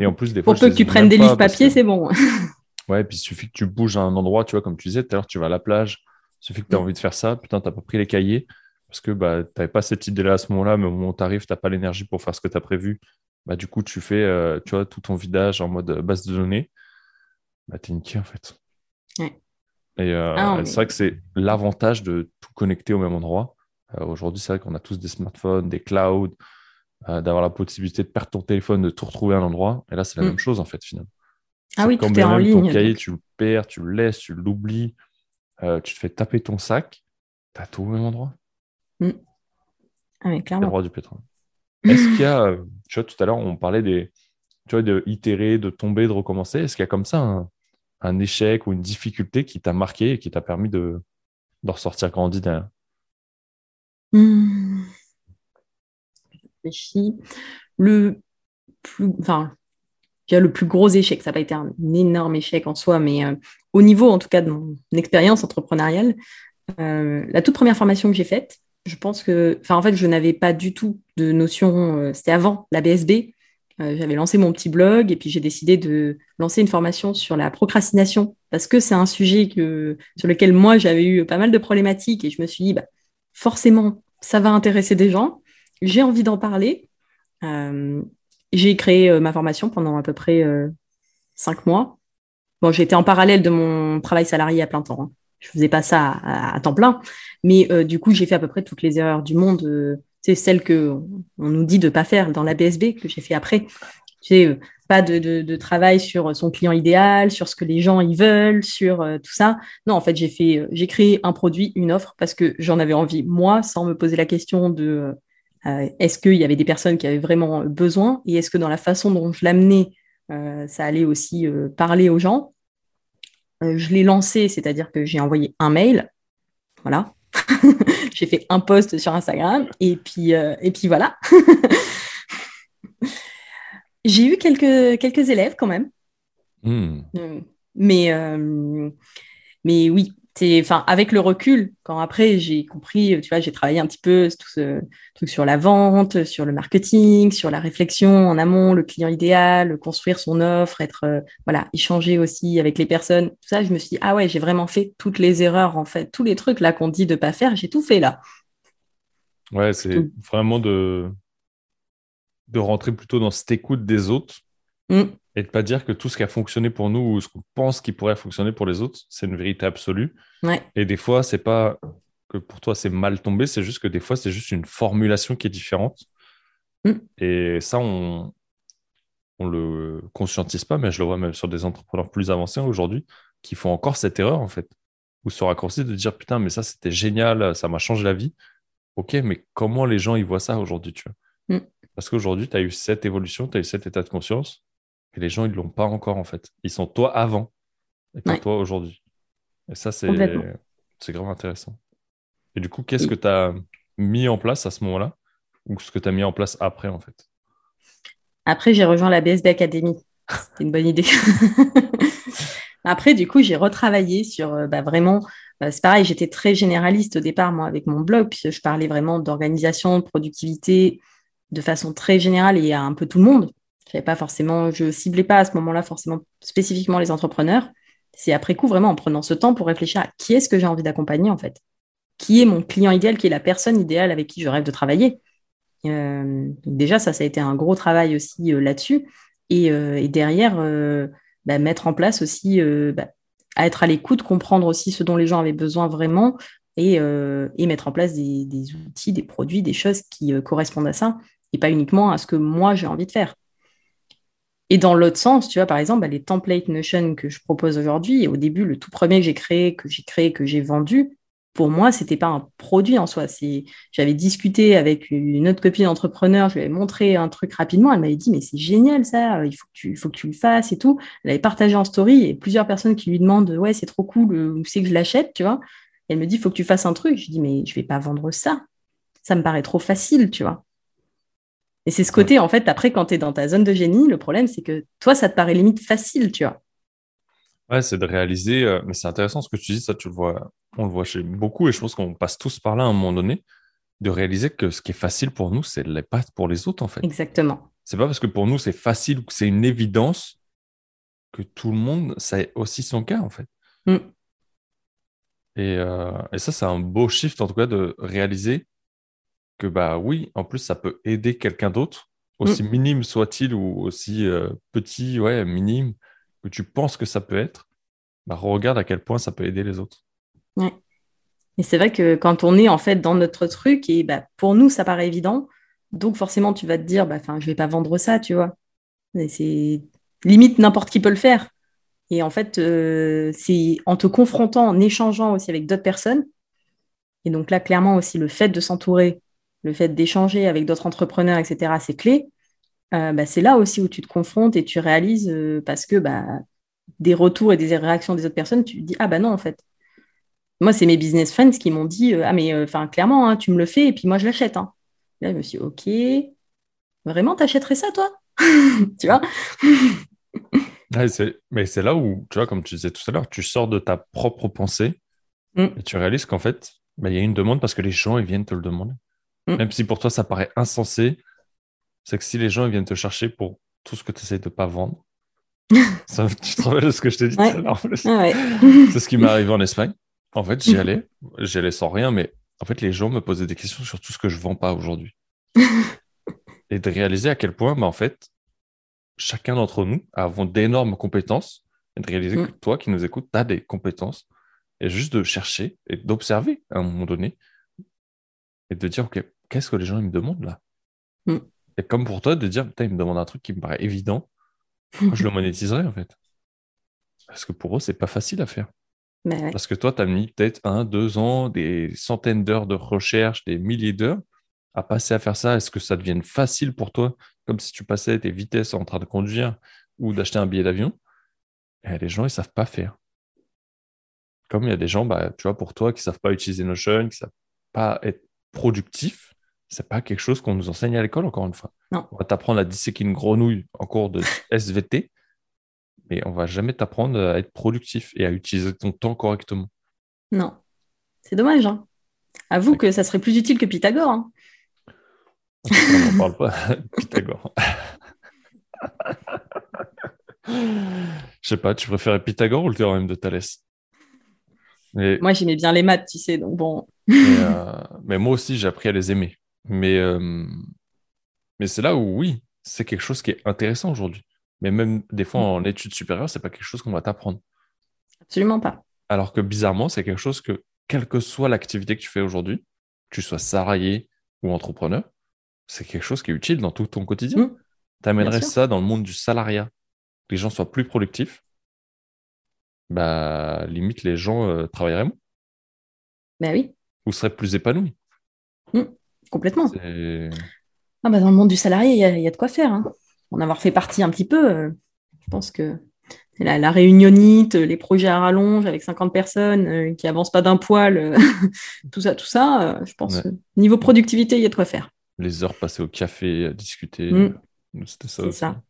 Et en plus, des fois. Pour peu que tu prennes des livres papier, c'est bon. ouais, puis il suffit que tu bouges à un endroit, tu vois, comme tu disais tout à l'heure, tu vas à la plage, il suffit que tu as mm. envie de faire ça, putain, t'as pas pris les cahiers, parce que bah, tu n'avais pas cette idée-là à ce moment-là, mais au moment où tu arrives, tu n'as pas l'énergie pour faire ce que tu as prévu. Bah, du coup, tu fais euh, tu vois, tout ton vidage en mode base de données. Bah, tu es niqué, en fait. Ouais. Et euh, ah, c'est vrai que c'est l'avantage de tout connecter au même endroit. Euh, aujourd'hui, c'est vrai qu'on a tous des smartphones, des clouds, euh, d'avoir la possibilité de perdre ton téléphone, de tout retrouver à un endroit. Et là, c'est la mm. même chose, en fait, finalement. Ah oui, tout est en ligne. Ton cahier, tu le perds, tu le laisses, tu l'oublies, tu te fais taper ton sac, tu as tout au même endroit. Mm. Ah, mais clairement. du pétrole. Est-ce qu'il y a, tu vois, tout à l'heure, on parlait des, tu vois, de itérer, de tomber, de recommencer. Est-ce qu'il y a comme ça un, un échec ou une difficulté qui t'a marqué et qui t'a permis de, de ressortir grandi derrière? Hmm. Le plus, enfin, le plus gros échec, ça n'a pas été un énorme échec en soi, mais euh, au niveau en tout cas de mon expérience entrepreneuriale, euh, la toute première formation que j'ai faite, je pense que, enfin en fait, je n'avais pas du tout de notion, euh, c'était avant la BSB, euh, j'avais lancé mon petit blog et puis j'ai décidé de lancer une formation sur la procrastination parce que c'est un sujet que, sur lequel moi j'avais eu pas mal de problématiques et je me suis dit, bah, forcément, ça va intéresser des gens. J'ai envie d'en parler. Euh, j'ai créé ma formation pendant à peu près cinq mois. Bon, j'étais en parallèle de mon travail salarié à plein temps. Hein. Je faisais pas ça à, temps plein, mais du coup, j'ai fait à peu près toutes les erreurs du monde c'est celle que on nous dit de pas faire dans la BSB que j'ai fait après. J'ai euh, pas de, travail sur son client idéal, sur ce que les gens y veulent, sur euh, tout ça. Non, en fait, j'ai fait, euh, j'ai créé un produit, une offre parce que j'en avais envie moi, sans me poser la question de est-ce qu'il y avait des personnes qui avaient vraiment besoin et est-ce que dans la façon dont je l'amenais, ça allait aussi parler aux gens. je l'ai lancé, c'est-à-dire que j'ai envoyé un mail, voilà, j'ai fait un post sur Instagram et puis, euh, et puis voilà. j'ai eu quelques, quelques élèves quand même. Hmm. Euh, mais, euh, mais oui, enfin, avec le recul, quand après j'ai compris, tu vois, j'ai travaillé un petit peu tout ce truc sur la vente, sur le marketing, sur la réflexion en amont, le client idéal, construire son offre, être, euh, voilà, échanger aussi avec les personnes. Tout ça, je me suis dit, ah ouais, j'ai vraiment fait toutes les erreurs, en fait, tous les trucs là qu'on dit de pas faire, j'ai tout fait là. Ouais, c'est vraiment de, de rentrer plutôt dans cette écoute des autres. Mmh et de pas dire que tout ce qui a fonctionné pour nous ou ce qu'on pense qui pourrait fonctionner pour les autres, c'est une vérité absolue. Et des fois, c'est pas que pour toi c'est mal tombé, c'est juste que des fois c'est juste une formulation qui est différente. Mm. Et ça, on on le conscientise pas, mais je le vois même sur des entrepreneurs plus avancés aujourd'hui qui font encore cette erreur en fait, ou ce raccourci de dire putain mais ça c'était génial, ça m'a changé la vie. Ok, mais comment les gens ils voient ça aujourd'hui, tu vois? Mm. Parce qu'aujourd'hui, tu as eu cette évolution, tu as eu cet état de conscience et les gens, ils ne l'ont pas encore, en fait. Ils sont toi avant et pas toi aujourd'hui. Et ça, c'est vraiment intéressant. Et du coup, qu'est-ce que tu as mis en place à ce moment-là? Ou ce que tu as mis en place après, en fait? Après, j'ai rejoint la BSB Academy. C'était une bonne idée. après, du coup, j'ai retravaillé sur euh, bah, vraiment. Bah, c'est pareil, j'étais très généraliste au départ, moi, avec mon blog, puis je parlais vraiment d'organisation, de productivité de façon très générale et à un peu tout le monde pas forcément, je ciblais pas à ce moment-là forcément spécifiquement les entrepreneurs. C'est après coup vraiment en prenant ce temps pour réfléchir à qui est-ce que j'ai envie d'accompagner en fait. Qui est mon client idéal, qui est la personne idéale avec qui je rêve de travailler. Euh, déjà, ça, ça a été un gros travail aussi euh, là-dessus. Et, euh, derrière, bah, mettre en place aussi, bah, à être à l'écoute, comprendre aussi ce dont les gens avaient besoin vraiment et, mettre en place des, outils, des produits, des choses qui correspondent à ça et pas uniquement à ce que moi j'ai envie de faire. Et dans l'autre sens, tu vois, par exemple, bah, les templates Notion que je propose aujourd'hui, au début, le tout premier que j'ai créé, que j'ai créé, que j'ai vendu, pour moi, ce n'était pas un produit en soi. J'avais discuté avec une autre copine entrepreneur, je lui avais montré un truc rapidement, elle m'avait dit, mais c'est génial ça, il faut que, tu, faut que tu le fasses et tout. Elle avait partagé en story et plusieurs personnes qui lui demandent, ouais, c'est trop cool, où c'est que je l'achète, tu vois. elle me dit, faut que tu fasses un truc. Je dis, mais je vais pas vendre ça. Ça me paraît trop facile, tu vois. Et c'est ce côté, en fait, après, quand tu es dans ta zone de génie, le problème, c'est que toi, ça te paraît limite facile, tu vois. Ouais, c'est de réaliser, euh, mais c'est intéressant ce que tu dis, ça, tu le vois, on le voit chez beaucoup, et je pense qu'on passe tous par là à un moment donné, de réaliser que ce qui est facile pour nous, c'est les pas pour les autres, en fait. Exactement. C'est pas parce que pour nous, c'est facile ou que c'est une évidence que tout le monde, ça est aussi son cas, en fait. Mm. Et, euh, et, ça, c'est un beau shift, en tout cas, de réaliser que, bah oui, en plus, ça peut aider quelqu'un d'autre, aussi mm. minime soit-il ou aussi euh, petit, ouais, minime, que tu penses que ça peut être, bah regarde à quel point ça peut aider les autres. Ouais. Et c'est vrai que quand on est en fait dans notre truc, et bah, pour nous, ça paraît évident, donc forcément, tu vas te dire, bah, je ne vais pas vendre ça, tu vois. C'est limite n'importe qui peut le faire. Et en fait, euh, c'est en te confrontant, en échangeant aussi avec d'autres personnes. Et donc là, clairement aussi, le fait de s'entourer, le fait d'échanger avec d'autres entrepreneurs, etc., c'est clé. Euh, bah, c'est là aussi où tu te confrontes et tu réalises, euh, parce que bah, des retours et des réactions des autres personnes, tu te dis, ah bah non, en fait. Moi, c'est mes business friends qui m'ont dit, ah mais enfin clairement, hein, tu me le fais et puis moi, je l'achète. Hein. Là, je me suis dit, ok, vraiment, t'achèterais ça, toi? Tu vois? Mais c'est là où, tu vois, comme tu disais tout à l'heure, tu sors de ta propre pensée mm. et tu réalises qu'en fait, bah, il y a une demande parce que les gens, ils viennent te le demander. Mm. Même si pour toi, ça paraît insensé, c'est que si les gens ils viennent te chercher pour tout ce que tu essaies de ne pas vendre, ça, tu te rappelles de ce que je t'ai dit tout à l'heure C'est ce qui m'est arrivé en Espagne. En fait, j'y allais, j'y allais sans rien, mais en fait, les gens me posaient des questions sur tout ce que je ne vends pas aujourd'hui. et de réaliser à quel point, bah, en fait, chacun d'entre nous avons d'énormes compétences et de réaliser mm. que toi qui nous écoutes, tu as des compétences et juste de chercher et d'observer à un moment donné et de dire, OK, qu'est-ce que les gens ils me demandent là? Mm. Et comme pour toi, de dire, ils me demandent un truc qui me paraît évident, je le monétiserai en fait. Parce que pour eux, c'est pas facile à faire. Parce que toi, tu as mis peut-être un, deux ans, des centaines d'heures de recherche, des milliers d'heures à passer à faire ça. Est-ce que ça devienne facile pour toi, comme si tu passais tes vitesses en train de conduire ou d'acheter un billet d'avion? Eh, Les gens, ils ne savent pas faire. Comme il y a des gens, bah, tu vois, pour toi, qui ne savent pas utiliser Notion, qui ne savent pas être productifs, c'est pas quelque chose qu'on nous enseigne à l'école, encore une fois. On va t'apprendre à disséquer une grenouille en cours de SVT, mais on va jamais t'apprendre à être productif et à utiliser ton temps correctement. Non, c'est dommage. Hein. Avoue que ça serait plus utile que Pythagore. Hein. On n'en parle pas, Pythagore. Je sais pas, tu préférais Pythagore ou le théorème de Thalès? Moi, j'aimais bien les maths, tu sais, donc bon. Euh, mais, moi aussi, j'ai appris à les aimer. Mais, euh, mais c'est là où, oui, c'est quelque chose qui est intéressant aujourd'hui. Mais même des fois en études supérieures, c'est pas quelque chose qu'on va t'apprendre. Absolument pas. Alors que bizarrement, c'est quelque chose que, quelle que soit l'activité que tu fais aujourd'hui, que tu sois salarié ou entrepreneur, c'est quelque chose qui est utile dans tout ton quotidien. Mmh. tu amènerais ça dans le monde du salariat, que les gens soient plus productifs, bah limite les gens euh, travailleraient moins. Ben oui. Ou seraient plus épanouis. Mmh. Complètement. Ah bah dans le monde du salarié, il y, a de quoi faire. Hein en avoir fait partie un petit peu, euh, je pense que la, la, réunionite, les projets à rallonge avec 50 personnes euh, qui avancent pas d'un poil, euh, tout ça, tout ça, je pense que niveau productivité, il y a de quoi faire. Les heures passées au café à discuter, mm. c'était ça. C'est ça.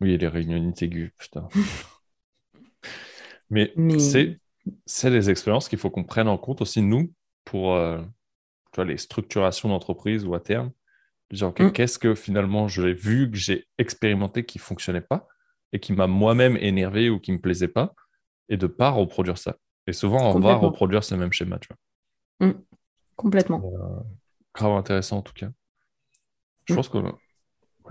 Oui, les réunionites aiguës, putain. Mais, c'est c'est des expériences qu'il faut qu'on prenne en compte aussi, nous, pour les structurations d'entreprise ou à terme, Mm. qu'est-ce que finalement j'ai vu, que j'ai expérimenté qui ne fonctionnait pas et qui m'a moi-même énervé ou qui ne me plaisait pas et de ne pas reproduire ça. Et souvent, on va reproduire ce même schéma, tu vois. Mm. Complètement. Euh, grave intéressant en tout cas. Je mm. pense qu'on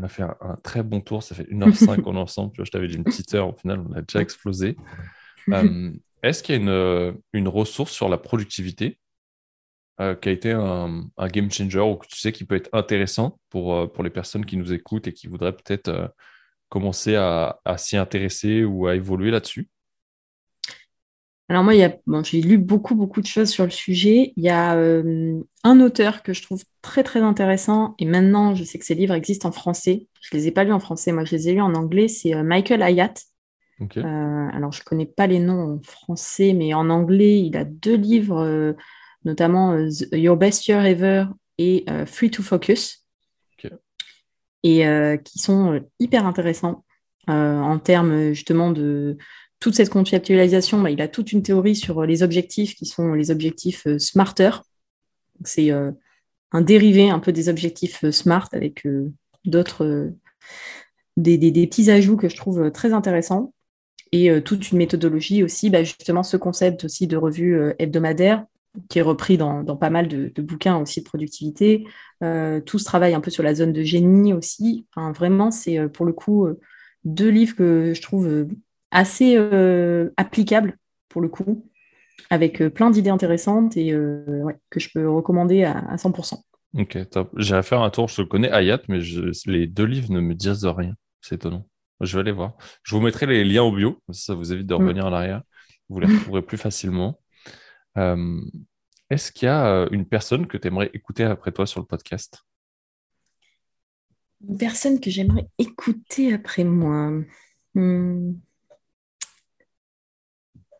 a, fait un, très bon tour. Ça fait 1h05 qu'on est ensemble. Tu vois, je t'avais dit une petite heure. Au final, on a déjà explosé. Euh, est-ce qu'il y a une, une ressource sur la productivité euh, qui a été un, game changer ou que tu sais qui peut être intéressant pour, euh, pour les personnes qui nous écoutent et qui voudraient peut-être euh, commencer à, s'y intéresser ou à évoluer là-dessus alors moi, bon, j'ai lu beaucoup, beaucoup de choses sur le sujet. Il y a un auteur que je trouve très, très intéressant, et maintenant, je sais que ses livres existent en français. Je ne les ai pas lus en français, moi, je les ai lus en anglais. C'est Michael Hayat. alors, je ne connais pas les noms en français, mais en anglais, il a deux livres, notamment Your Best Year Ever et Free to Focus, et qui sont hyper intéressants en termes justement de toute cette conceptualisation, bah, il a toute une théorie sur euh, les objectifs qui sont les objectifs euh, smarter. C'est euh, un dérivé un peu des objectifs smart avec d'autres, des, petits ajouts que je trouve très intéressants. Et toute une méthodologie aussi, bah, justement ce concept aussi de revue hebdomadaire qui est repris dans, pas mal de, bouquins aussi de productivité. tout ce travail un peu sur la zone de génie aussi. vraiment, c'est pour le coup deux livres que je trouve assez euh, applicable pour le coup, avec euh, plein d'idées intéressantes et euh, que je peux recommander à, 100%. Ok, top. J'irai faire un tour. Je connais Hayat, mais les deux livres ne me disent rien. C'est étonnant. Je vais aller voir. Je vous mettrai les liens au bio. Ça vous évite de mm. revenir en arrière. Vous les retrouverez plus facilement. Est-ce qu'il y a une personne que tu aimerais écouter après toi sur le podcast? Une personne que j'aimerais écouter après moi. Hmm.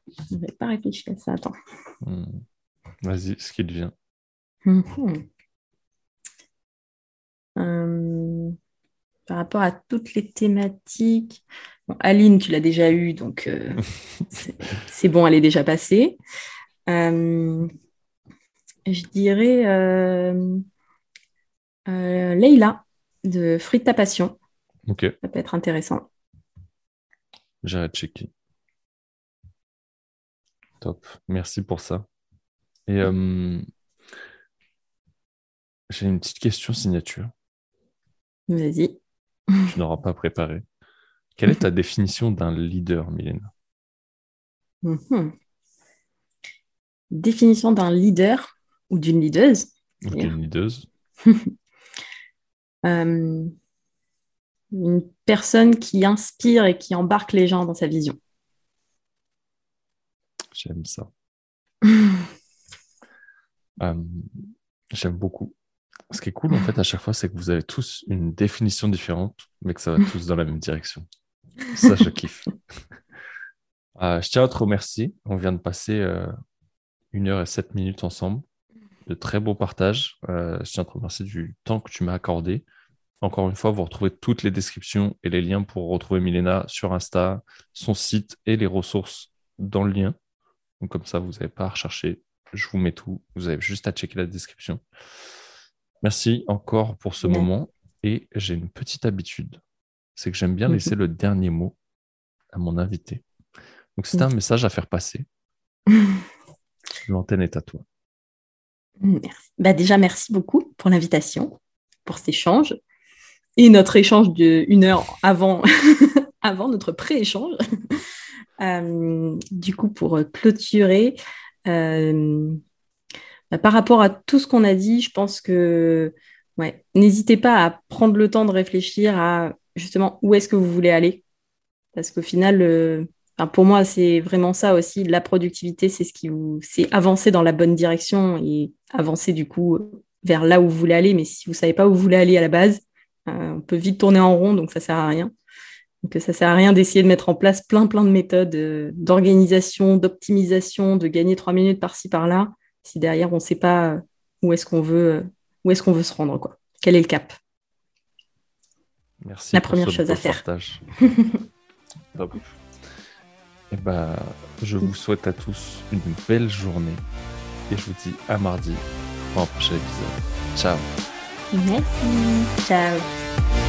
Je vais pas réfléchir à ça. Attends. Hmm. Vas-y, ce qui te vient. Mhm. Euh, par rapport à toutes les thématiques. Aline, tu l'as déjà eu, donc euh, c'est bon, elle est déjà passée. Euh, je dirais Leïla de Fruit de ta passion. Ok. Ça peut être intéressant. J'ai checker. Top, merci pour ça. Et euh, j'ai une petite question signature. Vas-y. Je n'auras pas préparé. Quelle est ta définition d'un leader, Mylène mhm. Définition d'un leader ou d'une leaduse Ou d'une leaduse. Euh, une personne qui inspire et qui embarque les gens dans sa vision. J'aime ça. Euh, j'aime beaucoup. Ce qui est cool, en fait, à chaque fois, c'est que vous avez tous une définition différente, mais que ça va tous dans la même direction. Ça, je kiffe. Euh, je tiens à te remercier. On vient de passer une heure et sept minutes ensemble. De très beaux partages. je tiens à te remercier du temps que tu m'as accordé. Encore une fois, vous retrouvez toutes les descriptions et les liens pour retrouver Milena sur Insta, son site et les ressources dans le lien. Donc comme ça, vous n'avez pas à rechercher. Je vous mets tout. Vous avez juste à checker la description. Merci encore pour ce moment. Et j'ai une petite habitude. C'est que j'aime bien laisser le dernier mot à mon invité. Donc c'est un message à faire passer. L'antenne est à toi. Bah déjà, merci beaucoup pour l'invitation, pour cet échange et notre échange d'une heure avant, notre pré-échange. Euh, du coup, pour euh, clôturer, euh, bah, par rapport à tout ce qu'on a dit, je pense que n'hésitez pas à prendre le temps de réfléchir à justement où est-ce que vous voulez aller. Parce qu'au final, pour moi, c'est vraiment ça aussi. La productivité, c'est ce qui vous, c'est avancer dans la bonne direction et avancer du coup vers là où vous voulez aller. Mais si vous ne savez pas où vous voulez aller à la base, on peut vite tourner en rond, donc ça ne sert à rien. Donc ça sert à rien d'essayer de mettre en place plein plein de méthodes euh, d'organisation, d'optimisation, de gagner trois minutes par-ci par-là, si derrière on ne sait pas euh, où est-ce qu'on veut, euh, où est-ce qu'on veut se rendre, quoi. Quel est le cap? Merci. La première chose à faire. Et eh ben, je vous souhaite à tous une belle journée et je vous dis à mardi pour un prochain épisode. Ciao. Merci. Ciao.